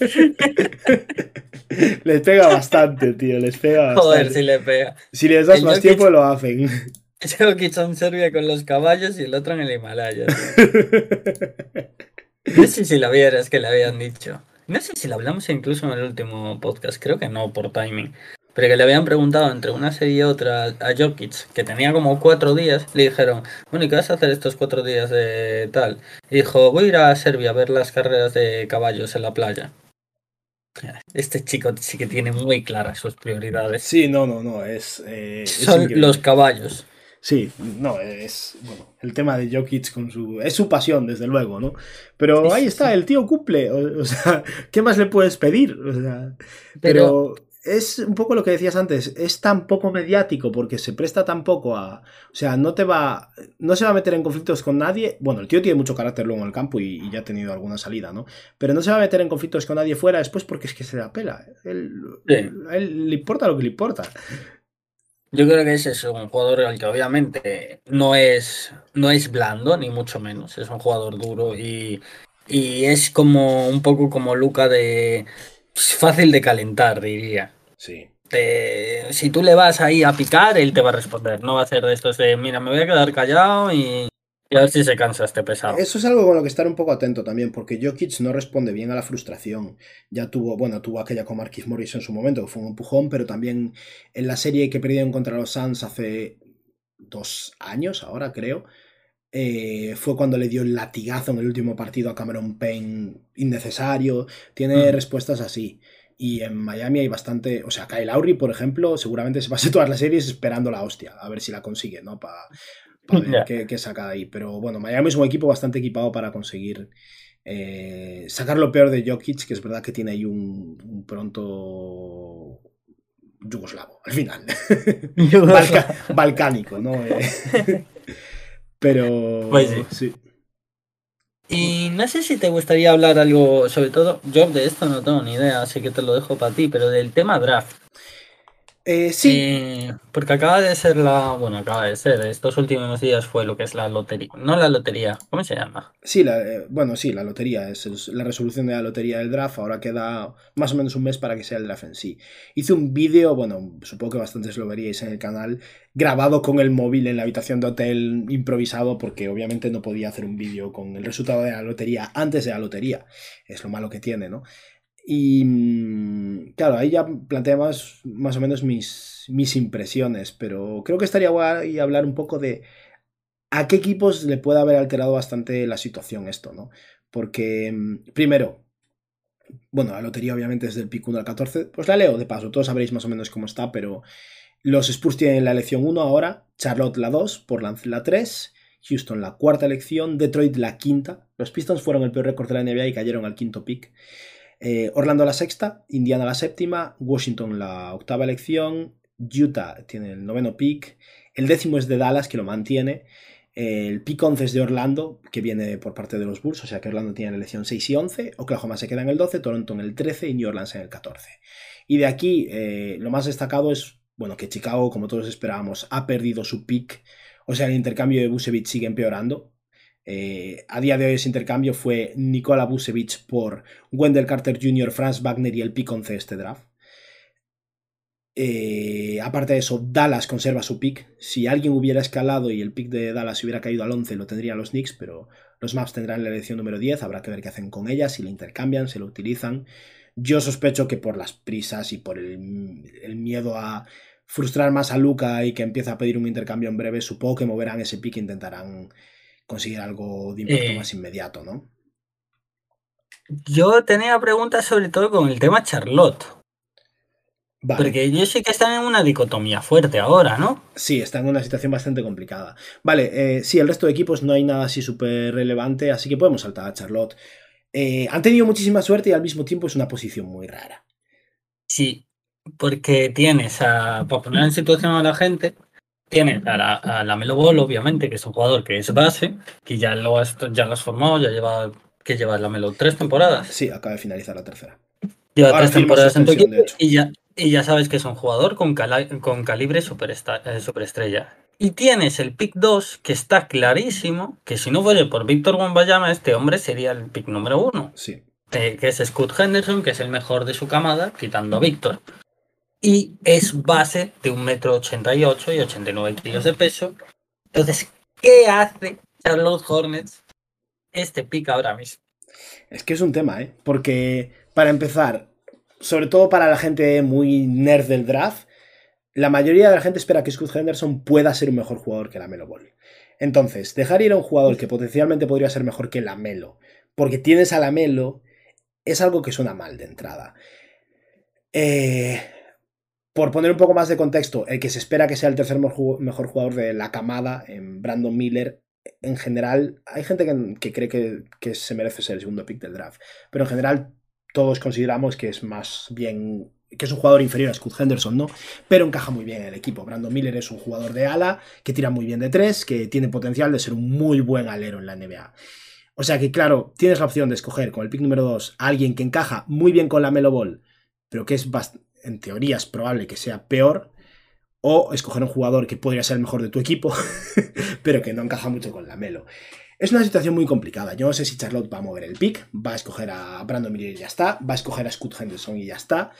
les pega bastante, tío. Les pega bastante. Joder, si le pega. Si les das El más Jokic- tiempo, lo hacen. Jokic en Serbia con los caballos y el otro en el Himalaya. No sé si lo vieras que le habían dicho. No sé si lo hablamos incluso en el último podcast, creo que no por timing. Pero que le habían preguntado entre una serie y otra a Jokic, que tenía como cuatro días, le dijeron, bueno, ¿y qué vas a hacer estos cuatro días de tal? Y dijo, voy a ir a Serbia a ver las carreras de caballos en la playa. Este chico sí que tiene muy claras sus prioridades. Sí, no, no, no. Es, eh, es Son increíble. los caballos. Sí, no, es. Bueno, el tema de Jokic con su. Es su pasión, desde luego, ¿no? Pero ahí está, el tío cumple. O, o sea, ¿qué más le puedes pedir? O sea, pero, es un poco lo que decías antes. Es tan poco mediático porque se presta tan poco a. O sea, no te va. No se va a meter en conflictos con nadie. Bueno, el tío tiene mucho carácter luego en el campo y, y ya ha tenido alguna salida, ¿no? Pero no se va a meter en conflictos con nadie fuera después porque es que se da pela. Él, Sí. a él le importa lo que le importa. Yo creo que ese es un jugador al que obviamente no es, no es blando, ni mucho menos. Es un jugador duro y, y es como un poco como Luca de fácil de calentar, diría. Sí. Te- si tú le vas ahí a picar, él te va a responder. No va a ser de estos de, mira, me voy a quedar callado y, y a ver si se cansa este pesado. Eso es algo con lo que estar un poco atento también, porque Jokic no responde bien a la frustración. Ya tuvo, bueno, tuvo aquella con Marquis Morris en su momento, que fue un empujón, pero también en la serie que perdieron contra los Suns hace dos años, ahora creo, eh, fue cuando le dio el latigazo en el último partido a Cameron Payne innecesario. Tiene Mm. respuestas así. Y en Miami hay bastante. O sea, Kyle Lowry, por ejemplo, seguramente se pase todas las series esperando la hostia, a ver si la consigue, ¿no? Para ver Ya. qué, qué saca ahí. Pero bueno, Miami es un equipo bastante equipado para conseguir eh, sacar lo peor de Jokic, que es verdad que tiene ahí un, un pronto yugoslavo al final. Balca- balcánico, ¿no? Pero. Pues sí. sí. Y no sé si te gustaría hablar algo, sobre todo, yo de esto no tengo ni idea, así que te lo dejo para ti, pero del tema draft. Eh, sí, Eh, porque acaba de ser la, bueno, acaba de ser, estos últimos días fue lo que es la lotería, no la lotería, ¿cómo se llama? Sí, la, eh, bueno, sí, la lotería, es, es la resolución de la lotería del draft, ahora queda más o menos un mes para que sea el draft en sí. Hice un vídeo, bueno, supongo que bastantes lo veríais en el canal, grabado con el móvil en la habitación de hotel, improvisado, porque obviamente no podía hacer un vídeo con el resultado de la lotería antes de la lotería, es lo malo que tiene, ¿no? Y mm, claro, ahí ya planteé más, o menos mis, mis impresiones, pero creo que estaría guay hablar un poco de a qué equipos le puede haber alterado bastante la situación esto, ¿no? Porque, mm, primero, bueno, la lotería obviamente es del pick 1 al 14, pues la leo de paso, todos sabréis más o menos cómo está, pero los Spurs tienen la elección 1 ahora, Charlotte la 2, Portland la 3, Houston la cuarta elección, Detroit la quinta, los Pistons fueron el peor récord de la NBA y cayeron al quinto pick. Eh, Orlando la sexta, Indiana la séptima, Washington la octava elección, Utah tiene el noveno pick, el décimo es de Dallas que lo mantiene, el pick 11 es de Orlando, que viene por parte de los Bulls, o sea que Orlando tiene la elección 6 y 11, Oklahoma se queda en el 12, Toronto en el 13 y New Orleans en el 14. Y de aquí eh, lo más destacado es, bueno, que Chicago, como todos esperábamos, ha perdido su pick, o sea el intercambio de Busevich sigue empeorando. Eh, a día de hoy ese intercambio fue Nikola Busevich por Wendell Carter Jr., Franz Wagner y el pick 11 de este draft. Eh, aparte de eso, Dallas conserva su pick. Si alguien hubiera escalado y el pick de Dallas hubiera caído al 11, lo tendrían los Knicks, pero los Maps tendrán la elección número 10. Habrá que ver qué hacen con ella, si la intercambian, si la utilizan. Yo sospecho que por las prisas y por el, el miedo a frustrar más a Luca y que empieza a pedir un intercambio en breve, supongo que moverán ese pick e intentarán conseguir algo de impacto Eh. más inmediato, ¿no? Yo tenía preguntas sobre todo con el tema Charlotte, Vale. porque ellos sí que están en una dicotomía fuerte ahora, ¿no? Sí, está en una situación bastante complicada. Vale, eh, sí, el resto de equipos no hay nada así súper relevante, así que podemos saltar a Charlotte. Eh, han tenido muchísima suerte y al mismo tiempo es una posición muy rara. Sí, porque tienes a, para poner en situación a la gente, tienes a la, a la Melo Ball, obviamente, que es un jugador que es base, que ya lo has, ya lo has formado, ya lleva, que lleva la Melo tres temporadas. Sí, acaba de finalizar la tercera. Lleva Ahora tres temporadas en tu equipo y ya, y ya sabes que es un jugador con, cala- con calibre eh, superestrella. Y tienes el pick 2, que está clarísimo, que si no fuese por Víctor Wembanyama, este hombre sería el pick número 1 Sí. eh, que es Scott Henderson, que es el mejor de su camada, quitando a Víctor. Y es base de 1,88m y 89 kilos de peso. Entonces, ¿qué hace Charlotte Hornets este pick ahora mismo? Es que es un tema, ¿eh? Porque, para empezar, sobre todo para la gente muy nerd del draft, la mayoría de la gente espera que Scott Henderson pueda ser un mejor jugador que la Melo Ball. Entonces, dejar ir a un jugador que potencialmente podría ser mejor que la Melo, porque tienes a la Melo, es algo que suena mal de entrada. Eh, por poner un poco más de contexto, el que se espera que sea el tercer mejor jugador de la camada, en Brandon Miller, en general, hay gente que, cree que, que, se merece ser el segundo pick del draft, pero en general todos consideramos que es más bien que es un jugador inferior a Scott Henderson, ¿no? Pero encaja muy bien en el equipo. Brandon Miller es un jugador de ala, que tira muy bien de tres, que tiene potencial de ser un muy buen alero en la NBA. O sea que, claro, tienes la opción de escoger con el pick número 2 a alguien que encaja muy bien con la Melo Ball, pero que es, en teoría, es probable que sea peor, o escoger un jugador que podría ser el mejor de tu equipo, pero que no encaja mucho con la Melo. Es una situación muy complicada. Yo no sé si Charlotte va a mover el pick, va a escoger a Brandon Miller y ya está, va a escoger a Scott Henderson y ya está.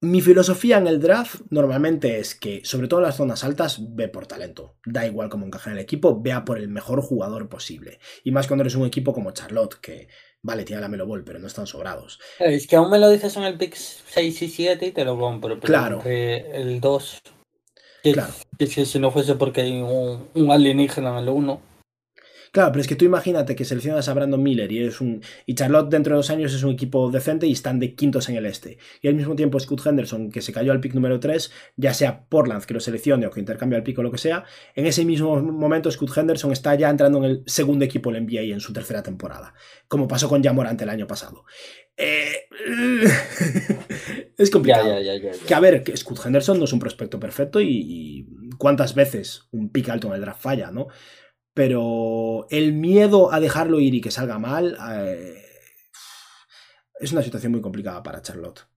Mi filosofía en el draft normalmente es que, sobre todo en las zonas altas, ve por talento. Da igual cómo encaja en el equipo, vea por el mejor jugador posible. Y más cuando eres un equipo como Charlotte, que vale, tiene la Melo Ball, pero no están sobrados. Es que aún me lo dices en el pick 6 y 7 y te lo compro. Pero claro. El 2. Que, claro. Que si no fuese porque hay un, un alienígena en el 1. Claro, pero es que tú imagínate que seleccionas a Brandon Miller y eres un. Y Charlotte dentro de dos años es un equipo decente y están de quintos en el este. Y al mismo tiempo Scott Henderson, que se cayó al pick número 3, ya sea Portland que lo seleccione o que intercambie el pick o lo que sea, en ese mismo momento Scott Henderson está ya entrando en el segundo equipo del NBA en su tercera temporada. Como pasó con Jamorant el año pasado. Eh, es complicado. que a ver, que Scott Henderson no es un prospecto perfecto y, y cuántas veces un pick alto en el draft falla, ¿no? Pero el miedo a dejarlo ir y que salga mal eh, es una situación muy complicada para Charlotte.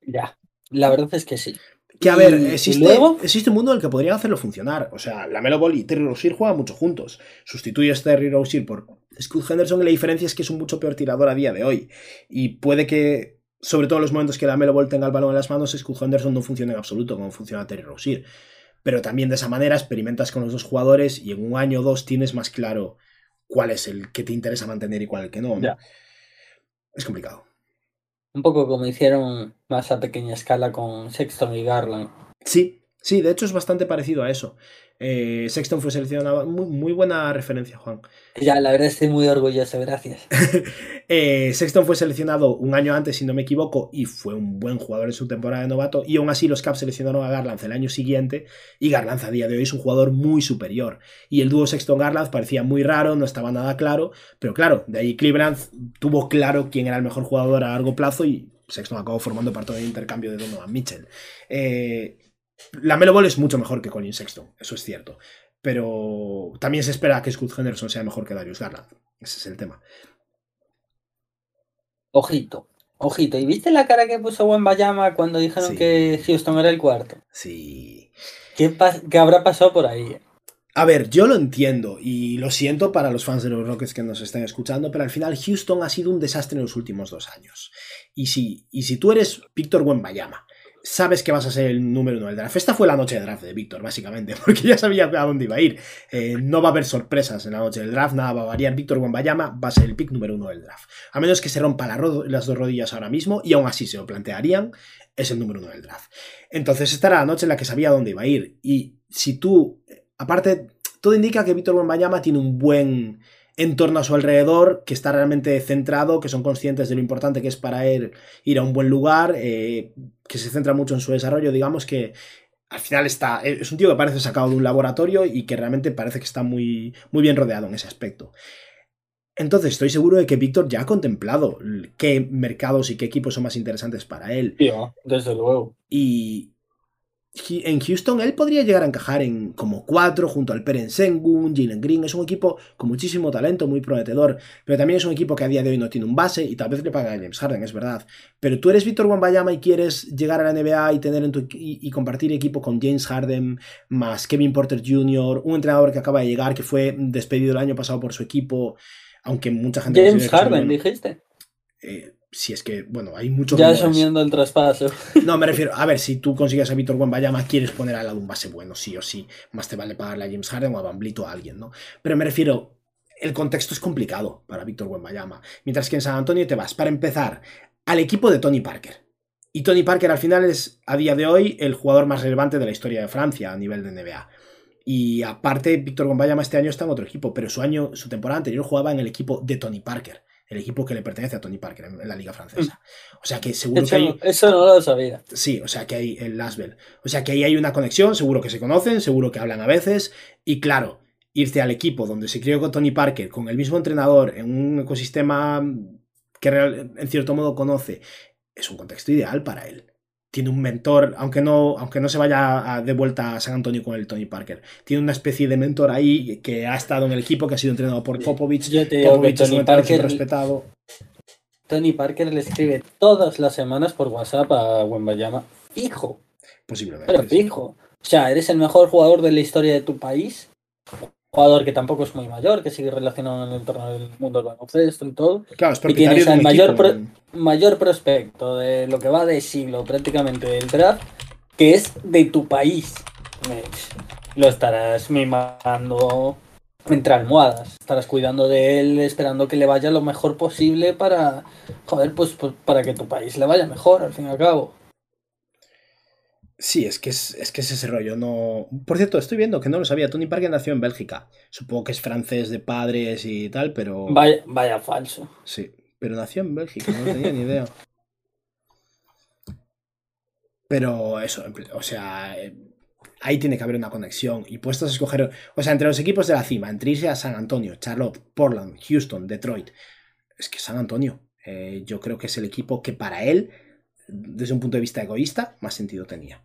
Ya, la verdad es que sí. Que a ver, existe, existe un mundo en el que podrían hacerlo funcionar. O sea, la Melo Ball y Terry Rozier juegan mucho juntos. Sustituyes a Terry Rozier por Scott Henderson y la diferencia es que es un mucho peor tirador a día de hoy. Y puede que, sobre todo en los momentos que la Melo Ball tenga el balón en las manos, Scott Henderson no funcione en absoluto como funciona Terry Rozier pero también de esa manera experimentas con los dos jugadores y en un año o dos tienes más claro cuál es el que te interesa mantener y cuál el que no. Es complicado. Un poco como hicieron más a pequeña escala con Sexton y Garland. Sí, sí, de hecho es bastante parecido a eso. Eh, Sexton fue seleccionado. Muy, buena referencia, Juan. Ya, la verdad estoy muy orgulloso, gracias. eh, Sexton fue seleccionado un año antes, si no me equivoco, y fue un buen jugador en su temporada de novato. Y aún así, los Caps seleccionaron a Garland el año siguiente. Y Garland a día de hoy es un jugador muy superior. Y el dúo Sexton-Garland parecía muy raro, no estaba nada claro. Pero claro, de ahí Cleveland tuvo claro quién era el mejor jugador a largo plazo y Sexton acabó formando parte del intercambio de Donovan Mitchell. Eh, la Melo Ball es mucho mejor que Colin Sexton, eso es cierto. Pero también se espera que Scott Henderson sea mejor que Darius Garland. Ese es el tema. Ojito, ojito. ¿Y viste la cara que puso Bayama cuando dijeron que Houston era el cuarto? Sí. ¿Qué, ¿Qué, habrá pasado por ahí? A ver, yo lo entiendo y lo siento para los fans de los Rockets que nos están escuchando, pero al final Houston ha sido un desastre en los últimos dos años. Y si, y si tú eres Víctor Wembayama sabes que vas a ser el número uno del draft. Esta fue la noche de draft de Víctor, básicamente, porque ya sabía a dónde iba a ir. Eh, no va a haber sorpresas en la noche del draft, nada va a variar. Víctor Wembayama va a ser el pick número uno del draft. A menos que se rompa las dos rodillas ahora mismo, y aún así se lo plantearían, es el número uno del draft. Entonces esta era la noche en la que sabía a dónde iba a ir. Y si tú, aparte, todo indica que Víctor Wembayama tiene un buen en torno a su alrededor, que está realmente centrado, que son conscientes de lo importante que es para él ir a un buen lugar, eh, que se centra mucho en su desarrollo, digamos que al final está, es un tío que parece sacado de un laboratorio y que realmente parece que está muy, muy bien rodeado en ese aspecto. Entonces estoy seguro de que Víctor ya ha contemplado qué mercados y qué equipos son más interesantes para él. desde luego. Y, en Houston él podría llegar a encajar en como cuatro junto al Peren Sengun, Jalen Green. Es un equipo con muchísimo talento, muy prometedor, pero también es un equipo que a día de hoy no tiene un base y tal vez le paga a James Harden, es verdad. Pero tú eres Víctor Wambayama y quieres llegar a la NBA y tener en tu, y, compartir equipo con James Harden más Kevin Porter Jr., un entrenador que acaba de llegar que fue despedido el año pasado por su equipo, aunque mucha gente James Harden, dijiste. Eh, si es que, bueno, hay muchos. Ya asumiendo el traspaso. No, me refiero, a ver, si tú consigues a Víctor Wembanyama, quieres poner al lado un base bueno, sí o sí. Más te vale pagarle a James Harden o a Bamblito a alguien, ¿no? Pero me refiero, el contexto es complicado para Víctor Wembanyama. Mientras que en San Antonio te vas, para empezar, al equipo de Tony Parker. Y Tony Parker al final es, a día de hoy, el jugador más relevante de la historia de Francia a nivel de NBA. Y aparte, Víctor Wembanyama este año está en otro equipo, pero su año, su temporada anterior jugaba en el equipo de Tony Parker el equipo que le pertenece a Tony Parker en, la liga francesa. O sea que seguro que hay, eso no lo sabía. Sí, o sea que hay el Lasbel. O sea que ahí hay una conexión, seguro que se conocen, seguro que hablan a veces. Y claro, irte al equipo donde se crió con Tony Parker, con el mismo entrenador, en un ecosistema que en cierto modo conoce, es un contexto ideal para él. Tiene un mentor, aunque no, aunque no se vaya a- de vuelta a San Antonio con el Tony Parker. Tiene una especie de mentor ahí que ha estado en el equipo, que ha sido entrenado por Popovich. Yo te digo que Popovich es un Tony Parker, respetado. Tony Parker le escribe todas las semanas por WhatsApp a Wembayama. Hijo, Posiblemente. pero sí. fijo. O sea, eres el mejor jugador de la historia de tu país. Jugador que tampoco es muy mayor, que sigue relacionado en el entorno del mundo del baloncesto y todo. Claro, es Y tienes al mayor pro- mayor prospecto de lo que va de siglo prácticamente del draft, que es de tu país. Lo estarás mimando entre almohadas, estarás cuidando de él, esperando que le vaya lo mejor posible para, joder, pues, pues, para que tu país le vaya mejor, al fin y al cabo. Sí, es que es, es que es ese rollo, no... Por cierto, estoy viendo que no lo sabía, Tony Parker nació en Bélgica. Supongo que es francés de padres y tal, pero... Vaya, vaya falso. Sí, pero nació en Bélgica, no tenía ni idea. Pero eso, o sea, eh, ahí tiene que haber una conexión. Y puestos a escoger, o sea, entre los equipos de la cima, entre irse a San Antonio, Charlotte, Portland, Houston, Detroit, es que San Antonio, eh, yo creo que es el equipo que para él, desde un punto de vista egoísta, más sentido tenía.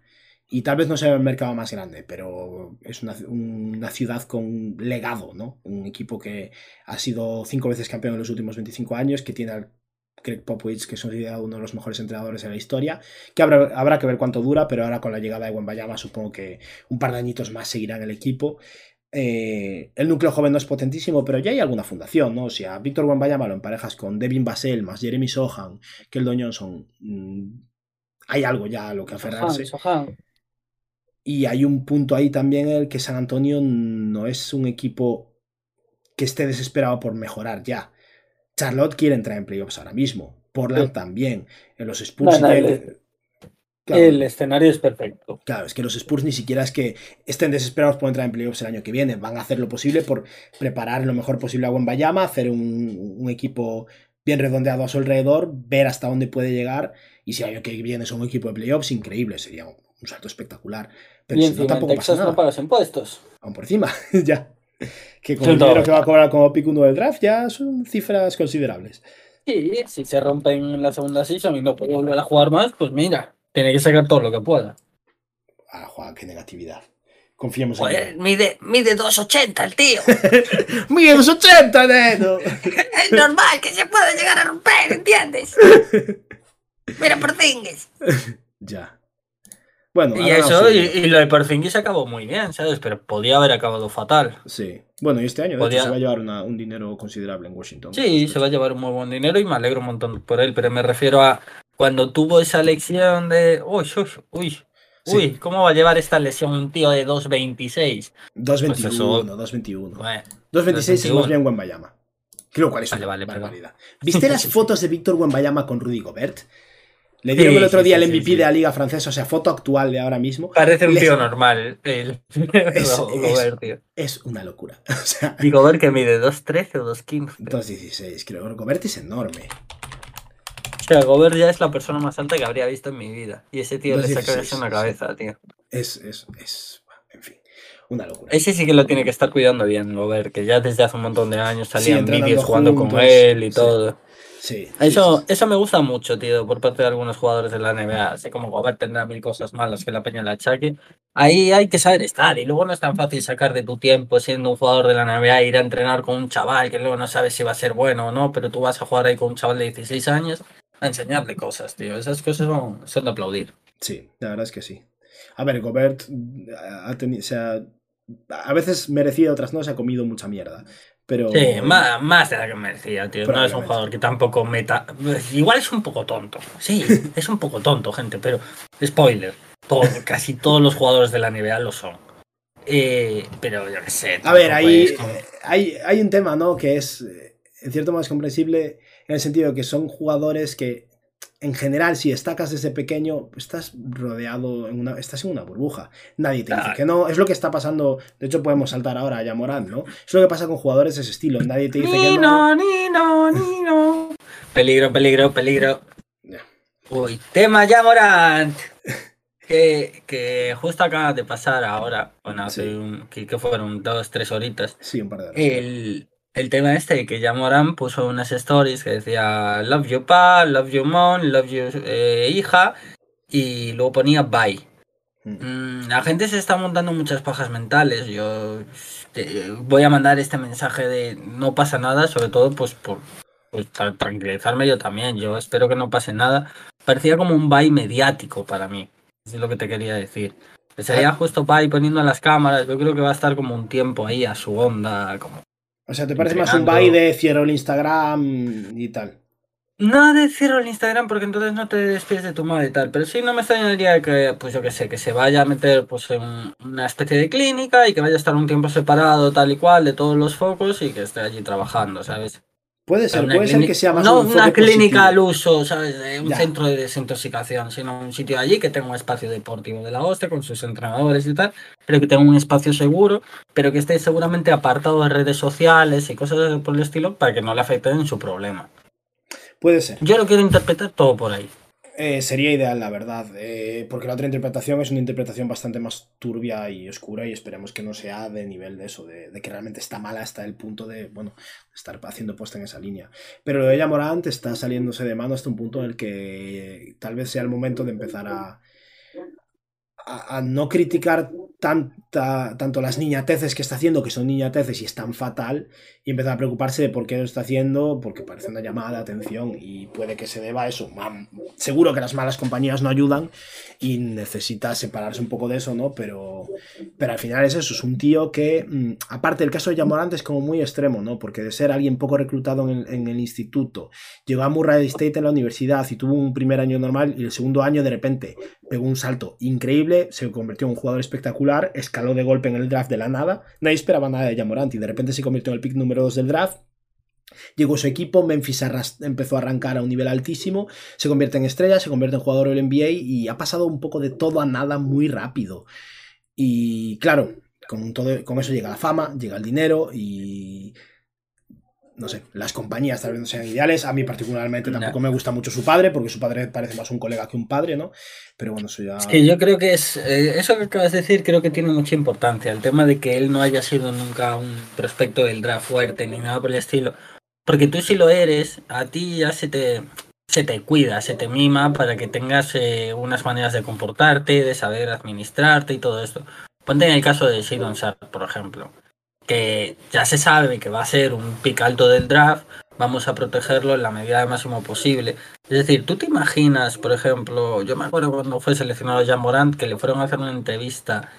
Y tal vez no sea el mercado más grande, pero es una, una ciudad con un legado, ¿no? Un equipo que ha sido cinco veces campeón en los últimos 25 años, que tiene al Greg Popovich, que es considerado uno de los mejores entrenadores de la historia, que habrá, habrá que ver cuánto dura, pero ahora con la llegada de Wembayama supongo que un par de añitos más seguirá en el equipo. Eh, el núcleo joven no es potentísimo, pero ya hay alguna fundación, ¿no? O sea, Víctor Wembayama lo emparejas con Devin Basel, más Jeremy Sohan, Keldon Johnson. mm, hay algo ya a lo que aferrarse. Sohan, Sohan. Y hay un punto ahí también en el que San Antonio no es un equipo que esté desesperado por mejorar ya. Charlotte quiere entrar en playoffs ahora mismo. Portland Sí. también. En los Spurs. No, no, ya- el- Claro, El escenario es perfecto. claro, es que los Spurs ni siquiera es que estén desesperados por entrar en playoffs el año que viene. Van a hacer lo posible por preparar lo mejor posible a Wembayama, hacer un, un equipo bien redondeado a su alrededor, ver hasta dónde puede llegar. Y si el año que viene son un equipo de playoffs, increíble. Sería un, salto espectacular. Pero y si no, encima en tampoco pasa Texas nada. no pagas impuestos. aún por encima, ya. Que con el dinero que va a cobrar como pick 1 del draft ya son cifras considerables. Sí, si se rompen en la segunda season y no puede volver a jugar más, pues mira, tiene que sacar todo lo que pueda. Ah, Juan, qué negatividad. Confiemos Joder, en mide, mide 2,80 el tío. él. ¡Mide los 80, neno! es normal que se pueda llegar a romper, ¿entiendes? Mira Porzingis. ya. Bueno, Y eso, y, lo de Porzingis acabó muy bien, ¿sabes? Pero podía haber acabado fatal. Sí. Bueno, y este año, de Podía- hecho, se va a llevar una- un dinero considerable en Washington. Sí, se va a llevar un muy buen dinero y me alegro un montón por él, pero me refiero a cuando tuvo esa lección de... Uy, uy, uy. Sí. Uy, ¿cómo va a llevar esta lesión un tío de 2.26? 2.21, Pues eso- 2.21. Bueno, 2.26 es 2.21. más bien Wembayama. Creo cual es Vale, una vale, perdón. barbaridad. ¿Viste las fotos de Víctor Wembayama con Rudy Gobert? Le dieron Sí, el otro día sí, el MVP sí. de la Liga Francesa, o sea, foto actual de ahora mismo. parece un Les- tío normal. El... Es- tío. Es una locura. O sea, Y Gobert que mide 2.13 o 2.15. 2.16, creo. Gobert es enorme. O sea, Gobert ya es la persona más alta que habría visto en mi vida. Y ese tío le 2.16, saca eso en la sí. cabeza, tío. Es, es, es, en fin, una locura. Ese sí que lo tiene que estar cuidando bien, Gobert, que ya desde hace un montón de años salían vídeos jugando él y todo. Sí. Eso, sí, eso me gusta mucho, tío, por parte de algunos jugadores de la NBA. Así como Gobert tendrá mil cosas malas que la peña le achaque. Ahí hay que saber estar. Y luego no es tan fácil sacar de tu tiempo siendo un jugador de la NBA e ir a entrenar con un chaval que luego no sabes si va a ser bueno o no, pero tú vas a jugar ahí con un chaval de 16 años a enseñarle cosas, tío. Esas cosas son, son de aplaudir. Sí, la verdad es que sí. A ver, Gobert ha tenido, o sea, a veces merecía, otras no, se ha comido mucha mierda. Pero. Sí, más, más de la que merecía, tío. No es un jugador que tampoco meta. Igual es un poco tonto. Sí, es un poco tonto, gente, pero. Spoiler. todo- casi todos los jugadores de la NBA lo son. Eh, pero yo qué sé. A ver, como- eh, hay, hay un tema, ¿no? Que es, en cierto modo, es comprensible en el sentido de que son jugadores que en general, si destacas desde pequeño, estás rodeado, en una, estás en una burbuja. Nadie te dice Ah. que no. Es lo que está pasando. De hecho, podemos saltar ahora a Yamorán, ¿no? Es lo que pasa con jugadores de ese estilo. Nadie te dice que no. Nino, Nino, Nino. Peligro, peligro, peligro. Uy, tema ya Morant. Que, que justo acaba de pasar ahora, bueno, hace Sí. un- que, que fueron dos, tres horitas. Sí, un par de horas. El, el tema este que ya Morán puso unas stories que decía Love you pa, love you mom, love you eh, hija y luego ponía bye. Mm. Mm, la gente se está montando muchas pajas mentales. Yo eh, voy a mandar este mensaje de no pasa nada, sobre todo pues por pues, para tranquilizarme yo también. Yo espero que no pase nada. Parecía como un bye mediático para mí. Es lo que te quería decir. Sería justo bye poniendo las cámaras. Yo creo que va a estar como un tiempo ahí a su onda. Como... O sea, ¿te parece más un bye de cierro el Instagram y tal? No de cierro el Instagram porque entonces no te despides de tu madre y tal, pero sí no me extrañaría que, pues yo que sé, que se vaya a meter pues en una especie de clínica y que vaya a estar un tiempo separado tal y cual de todos los focos y que esté allí trabajando, ¿sabes? Puede ser, puede ser que sea más no un una clínica al uso, ¿sabes? De un Ya. centro de desintoxicación, sino un sitio allí que tenga un espacio deportivo de la hostia con sus entrenadores y tal, pero que tenga un espacio seguro, pero que esté seguramente apartado de redes sociales y cosas por el estilo para que no le afecten en su problema. Puede ser. Yo lo quiero interpretar todo por ahí. Eh, sería ideal, la verdad, eh, porque la otra interpretación es una interpretación bastante más turbia y oscura y esperemos que no sea de nivel de eso, de, que realmente está mala hasta el punto de, bueno, estar haciendo posta en esa línea. Pero lo de ella Morant está saliéndose de mano hasta un punto en el que tal vez sea el momento de empezar a, a, a no criticar tanto las niñateces que está haciendo, que son niñateces y están fatal, y empezar a preocuparse de por qué lo está haciendo, porque parece una llamada de atención y puede que se deba a eso. Seguro que las malas compañías no ayudan y necesita separarse un poco de eso, ¿no? Pero, pero al final es eso, es un tío que, mm, aparte el caso de Yamorant es como muy extremo, ¿no? Porque de ser alguien poco reclutado en el, en el instituto, llegó a Murray State en la universidad y tuvo un primer año normal y el segundo año de repente pegó un salto increíble, se convirtió en un jugador espectacular, escaló de golpe en el draft de la nada, nadie esperaba nada de Yamorant y de repente se convirtió en el pick número 2 del draft. Llegó su equipo, Memphis empezó a arrancar a un nivel altísimo, se convierte en estrella, se convierte en jugador del NBA y ha pasado un poco de todo a nada muy rápido. Y claro, con, todo, con eso llega la fama, llega el dinero y no sé, las compañías tal vez no sean ideales. A mí particularmente No. tampoco me gusta mucho su padre, porque su padre parece más un colega que un padre, ¿no? Pero bueno, eso ya... Es que yo creo que es. eh, eso que acabas de decir, creo que tiene mucha importancia. El tema de que él no haya sido nunca un prospecto del draft fuerte ni nada por el estilo. Porque tú, si lo eres, a ti ya se te. Se te cuida, se te mima para que tengas eh, unas maneras de comportarte, de saber administrarte y todo esto. Ponte en el caso de Shadon Sharp, por ejemplo, que ya se sabe que va a ser un pick alto del draft, vamos a protegerlo en la medida de máximo posible. Es decir, tú te imaginas, por ejemplo, yo me acuerdo cuando fue seleccionado Jan Morant, que le fueron a hacer una entrevista,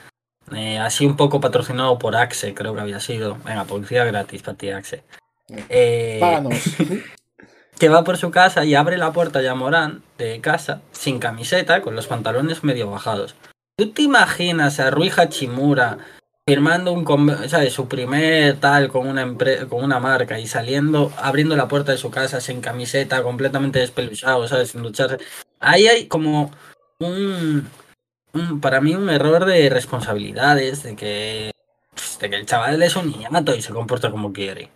eh, así un poco patrocinado por Axe, creo que había sido. Venga, publicidad gratis para ti, Axe. Eh, que va por su casa y abre la puerta ya Morán de casa, sin camiseta, con los pantalones medio bajados. ¿Tú te imaginas a Rui Hachimura firmando un ¿sabes? su primer tal con una con una marca y saliendo, abriendo la puerta de su casa sin camiseta, completamente despeluchado, ¿sabes? Sin ducharse. Ahí hay como un, un- para mí un error de responsabilidades, de que, de que el chaval es un niñato y se comporta como quiere.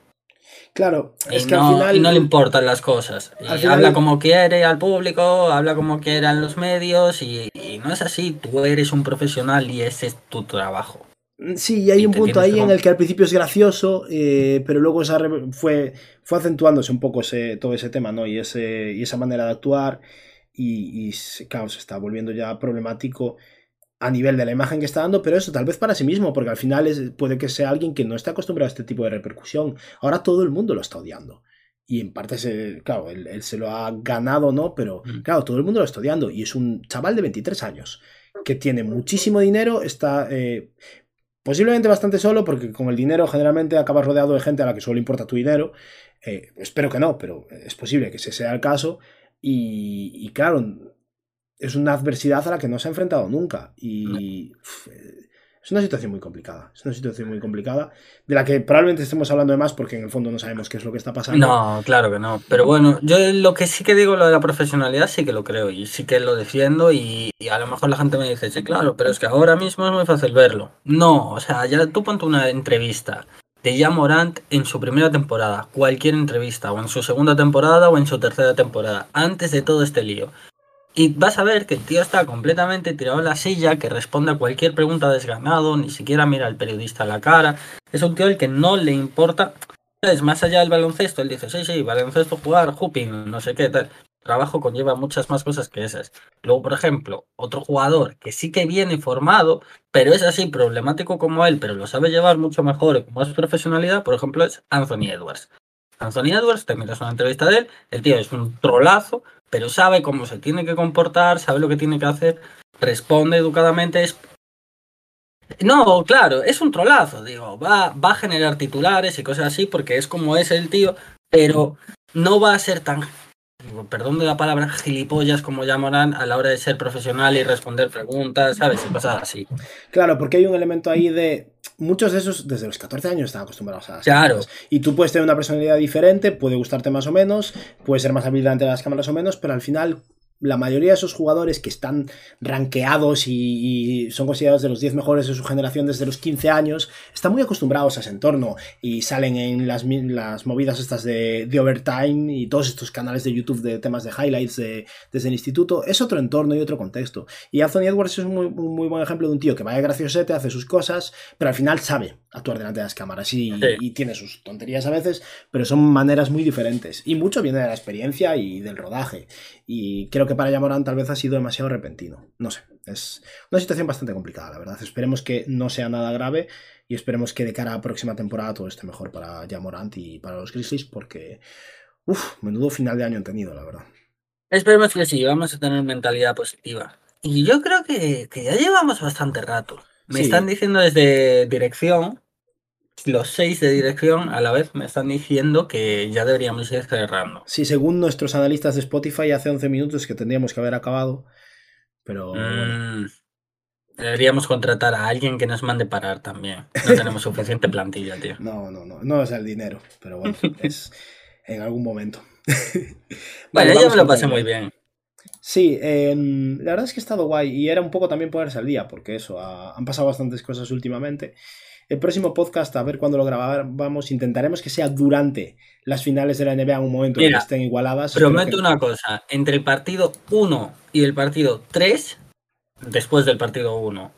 Claro, es Y que no, al final... y no le importan las cosas. Y al final- habla como quiere al público, habla como quiera en los medios y, y no es así. Tú eres un profesional y ese es tu trabajo. Sí, y hay Y un punto ahí en el que al principio es gracioso, eh, pero luego esa fue, fue acentuándose un poco ese, todo ese tema, ¿no? Y, ese, y esa manera de actuar, y, claro, se está volviendo ya problemático a nivel de la imagen que está dando, pero eso tal vez para sí mismo, porque al final es- puede que sea alguien que no está acostumbrado a este tipo de repercusión. Ahora todo el mundo lo está odiando. Y en parte, se, claro, él, él se lo ha ganado, ¿no? Pero Mm. claro, todo el mundo lo está odiando. Y es un chaval de 23 años que tiene muchísimo dinero, está eh, posiblemente bastante solo, porque con el dinero generalmente acabas rodeado de gente a la que solo importa tu dinero. Eh, espero que no, pero es posible que ese sea el caso. Y, y claro, es una adversidad a la que no se ha enfrentado nunca. Y Es una situación muy complicada. Es una situación muy complicada de la que probablemente estemos hablando de más porque en el fondo no sabemos qué es lo que está pasando. No, claro que no. Pero bueno, yo lo que sí que digo, lo de la profesionalidad, sí que lo creo y sí que lo defiendo y, y a lo mejor la gente me dice, sí, claro, pero es que ahora mismo es muy fácil verlo. No, o sea, ya tú ponte una entrevista de Jan Morant en su primera temporada, cualquier entrevista, o en su segunda temporada o en su tercera temporada, antes de todo este lío. Y vas a ver que el tío está completamente tirado en la silla, que responde a cualquier pregunta desganado, ni siquiera mira al periodista a la cara. Es un tío al que no le importa. Es más allá del baloncesto, él dice, sí, sí, baloncesto, jugar, hooping, no sé qué, tal. Trabajo conlleva muchas más cosas que esas. Luego, por ejemplo, otro jugador que sí que viene formado, pero es así problemático como él, pero lo sabe llevar mucho mejor con más profesionalidad, por ejemplo, es Anthony Edwards. Anthony Edwards, te miras una entrevista de él, el tío es un trolazo, pero sabe cómo se tiene que comportar, sabe lo que tiene que hacer, responde educadamente. No, claro, es un trolazo, digo, va, va a generar titulares y cosas así porque es como es el tío, pero no va a ser tan, perdón de la palabra, gilipollas como llamarán a la hora de ser profesional y responder preguntas, ¿sabes? Y cosas así. Claro, porque hay un elemento ahí de. Muchos de esos, desde los 14 años, están acostumbrados a las Claro. cámaras. Y tú puedes tener una personalidad diferente, puede gustarte más o menos, puede ser más hábil delante de las cámaras o menos, pero al final la mayoría de esos jugadores que están rankeados y, son considerados de los 10 mejores de su generación desde los 15 años, están muy acostumbrados a ese entorno y salen en las, las movidas estas de, overtime y todos estos canales de YouTube de temas de highlights de- desde el instituto. Es otro entorno y otro contexto. Y Anthony Edwards es un muy, muy buen ejemplo de un tío que vaya graciosete, hace sus cosas, pero al final sabe actuar delante de las cámaras y, Sí. y tiene sus tonterías a veces, pero son maneras muy diferentes. Y mucho viene de la experiencia y del rodaje. Y creo que para Yamorán tal vez ha sido demasiado repentino. No sé, es una situación bastante complicada, la verdad. Esperemos que no sea nada grave y esperemos que de cara a la próxima temporada todo esté mejor para Yamorant y para los Grizzlies porque, uff, menudo final de año han tenido, la verdad. Esperemos que sí, vamos a tener mentalidad positiva. Y yo creo que, que ya llevamos bastante rato. Me Sí. están diciendo desde dirección, los seis de dirección a la vez me están diciendo que ya deberíamos ir cerrando. Sí, según nuestros analistas de Spotify, hace 11 minutos que tendríamos que haber acabado, pero... Mm, deberíamos contratar a alguien que nos mande parar también. No tenemos suficiente plantilla, tío. No, no, no, no es el dinero, pero bueno, es en algún momento. Bueno, yo me lo pasé muy bien. Sí, em, la verdad es que ha estado guay y era un poco también ponerse al día, porque eso, ha- han pasado bastantes cosas últimamente. El próximo podcast, a ver cuándo lo grabamos, intentaremos que sea durante las finales de la NBA en un momento en que estén igualadas. Prometo que- una cosa, entre el partido 1 y el partido 3, después del partido 1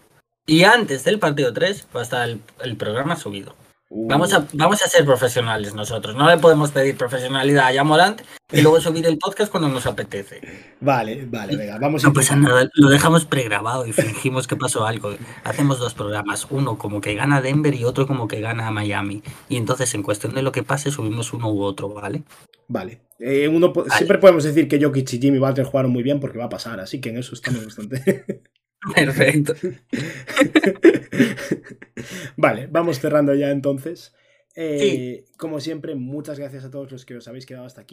y antes del partido 3, va a estar el, el programa subido. Uh, Vamos a, vamos a ser profesionales nosotros, no le podemos pedir profesionalidad a Yamorant y luego subir el podcast cuando nos apetece. Vale, vale, venga, vamos a No pasa intentar- nada, lo dejamos pregrabado y fingimos que pasó algo. Hacemos dos programas, uno como que gana Denver y otro como que gana Miami. Y entonces en cuestión de lo que pase subimos uno u otro, ¿vale? Vale. Eh, uno po- Siempre podemos decir que Jokic y Jimmy Butler jugaron muy bien porque va a pasar, así que en eso estamos bastante. Perfecto. vale, vamos cerrando ya entonces. Eh, Como siempre, muchas gracias a todos los que os habéis quedado hasta aquí.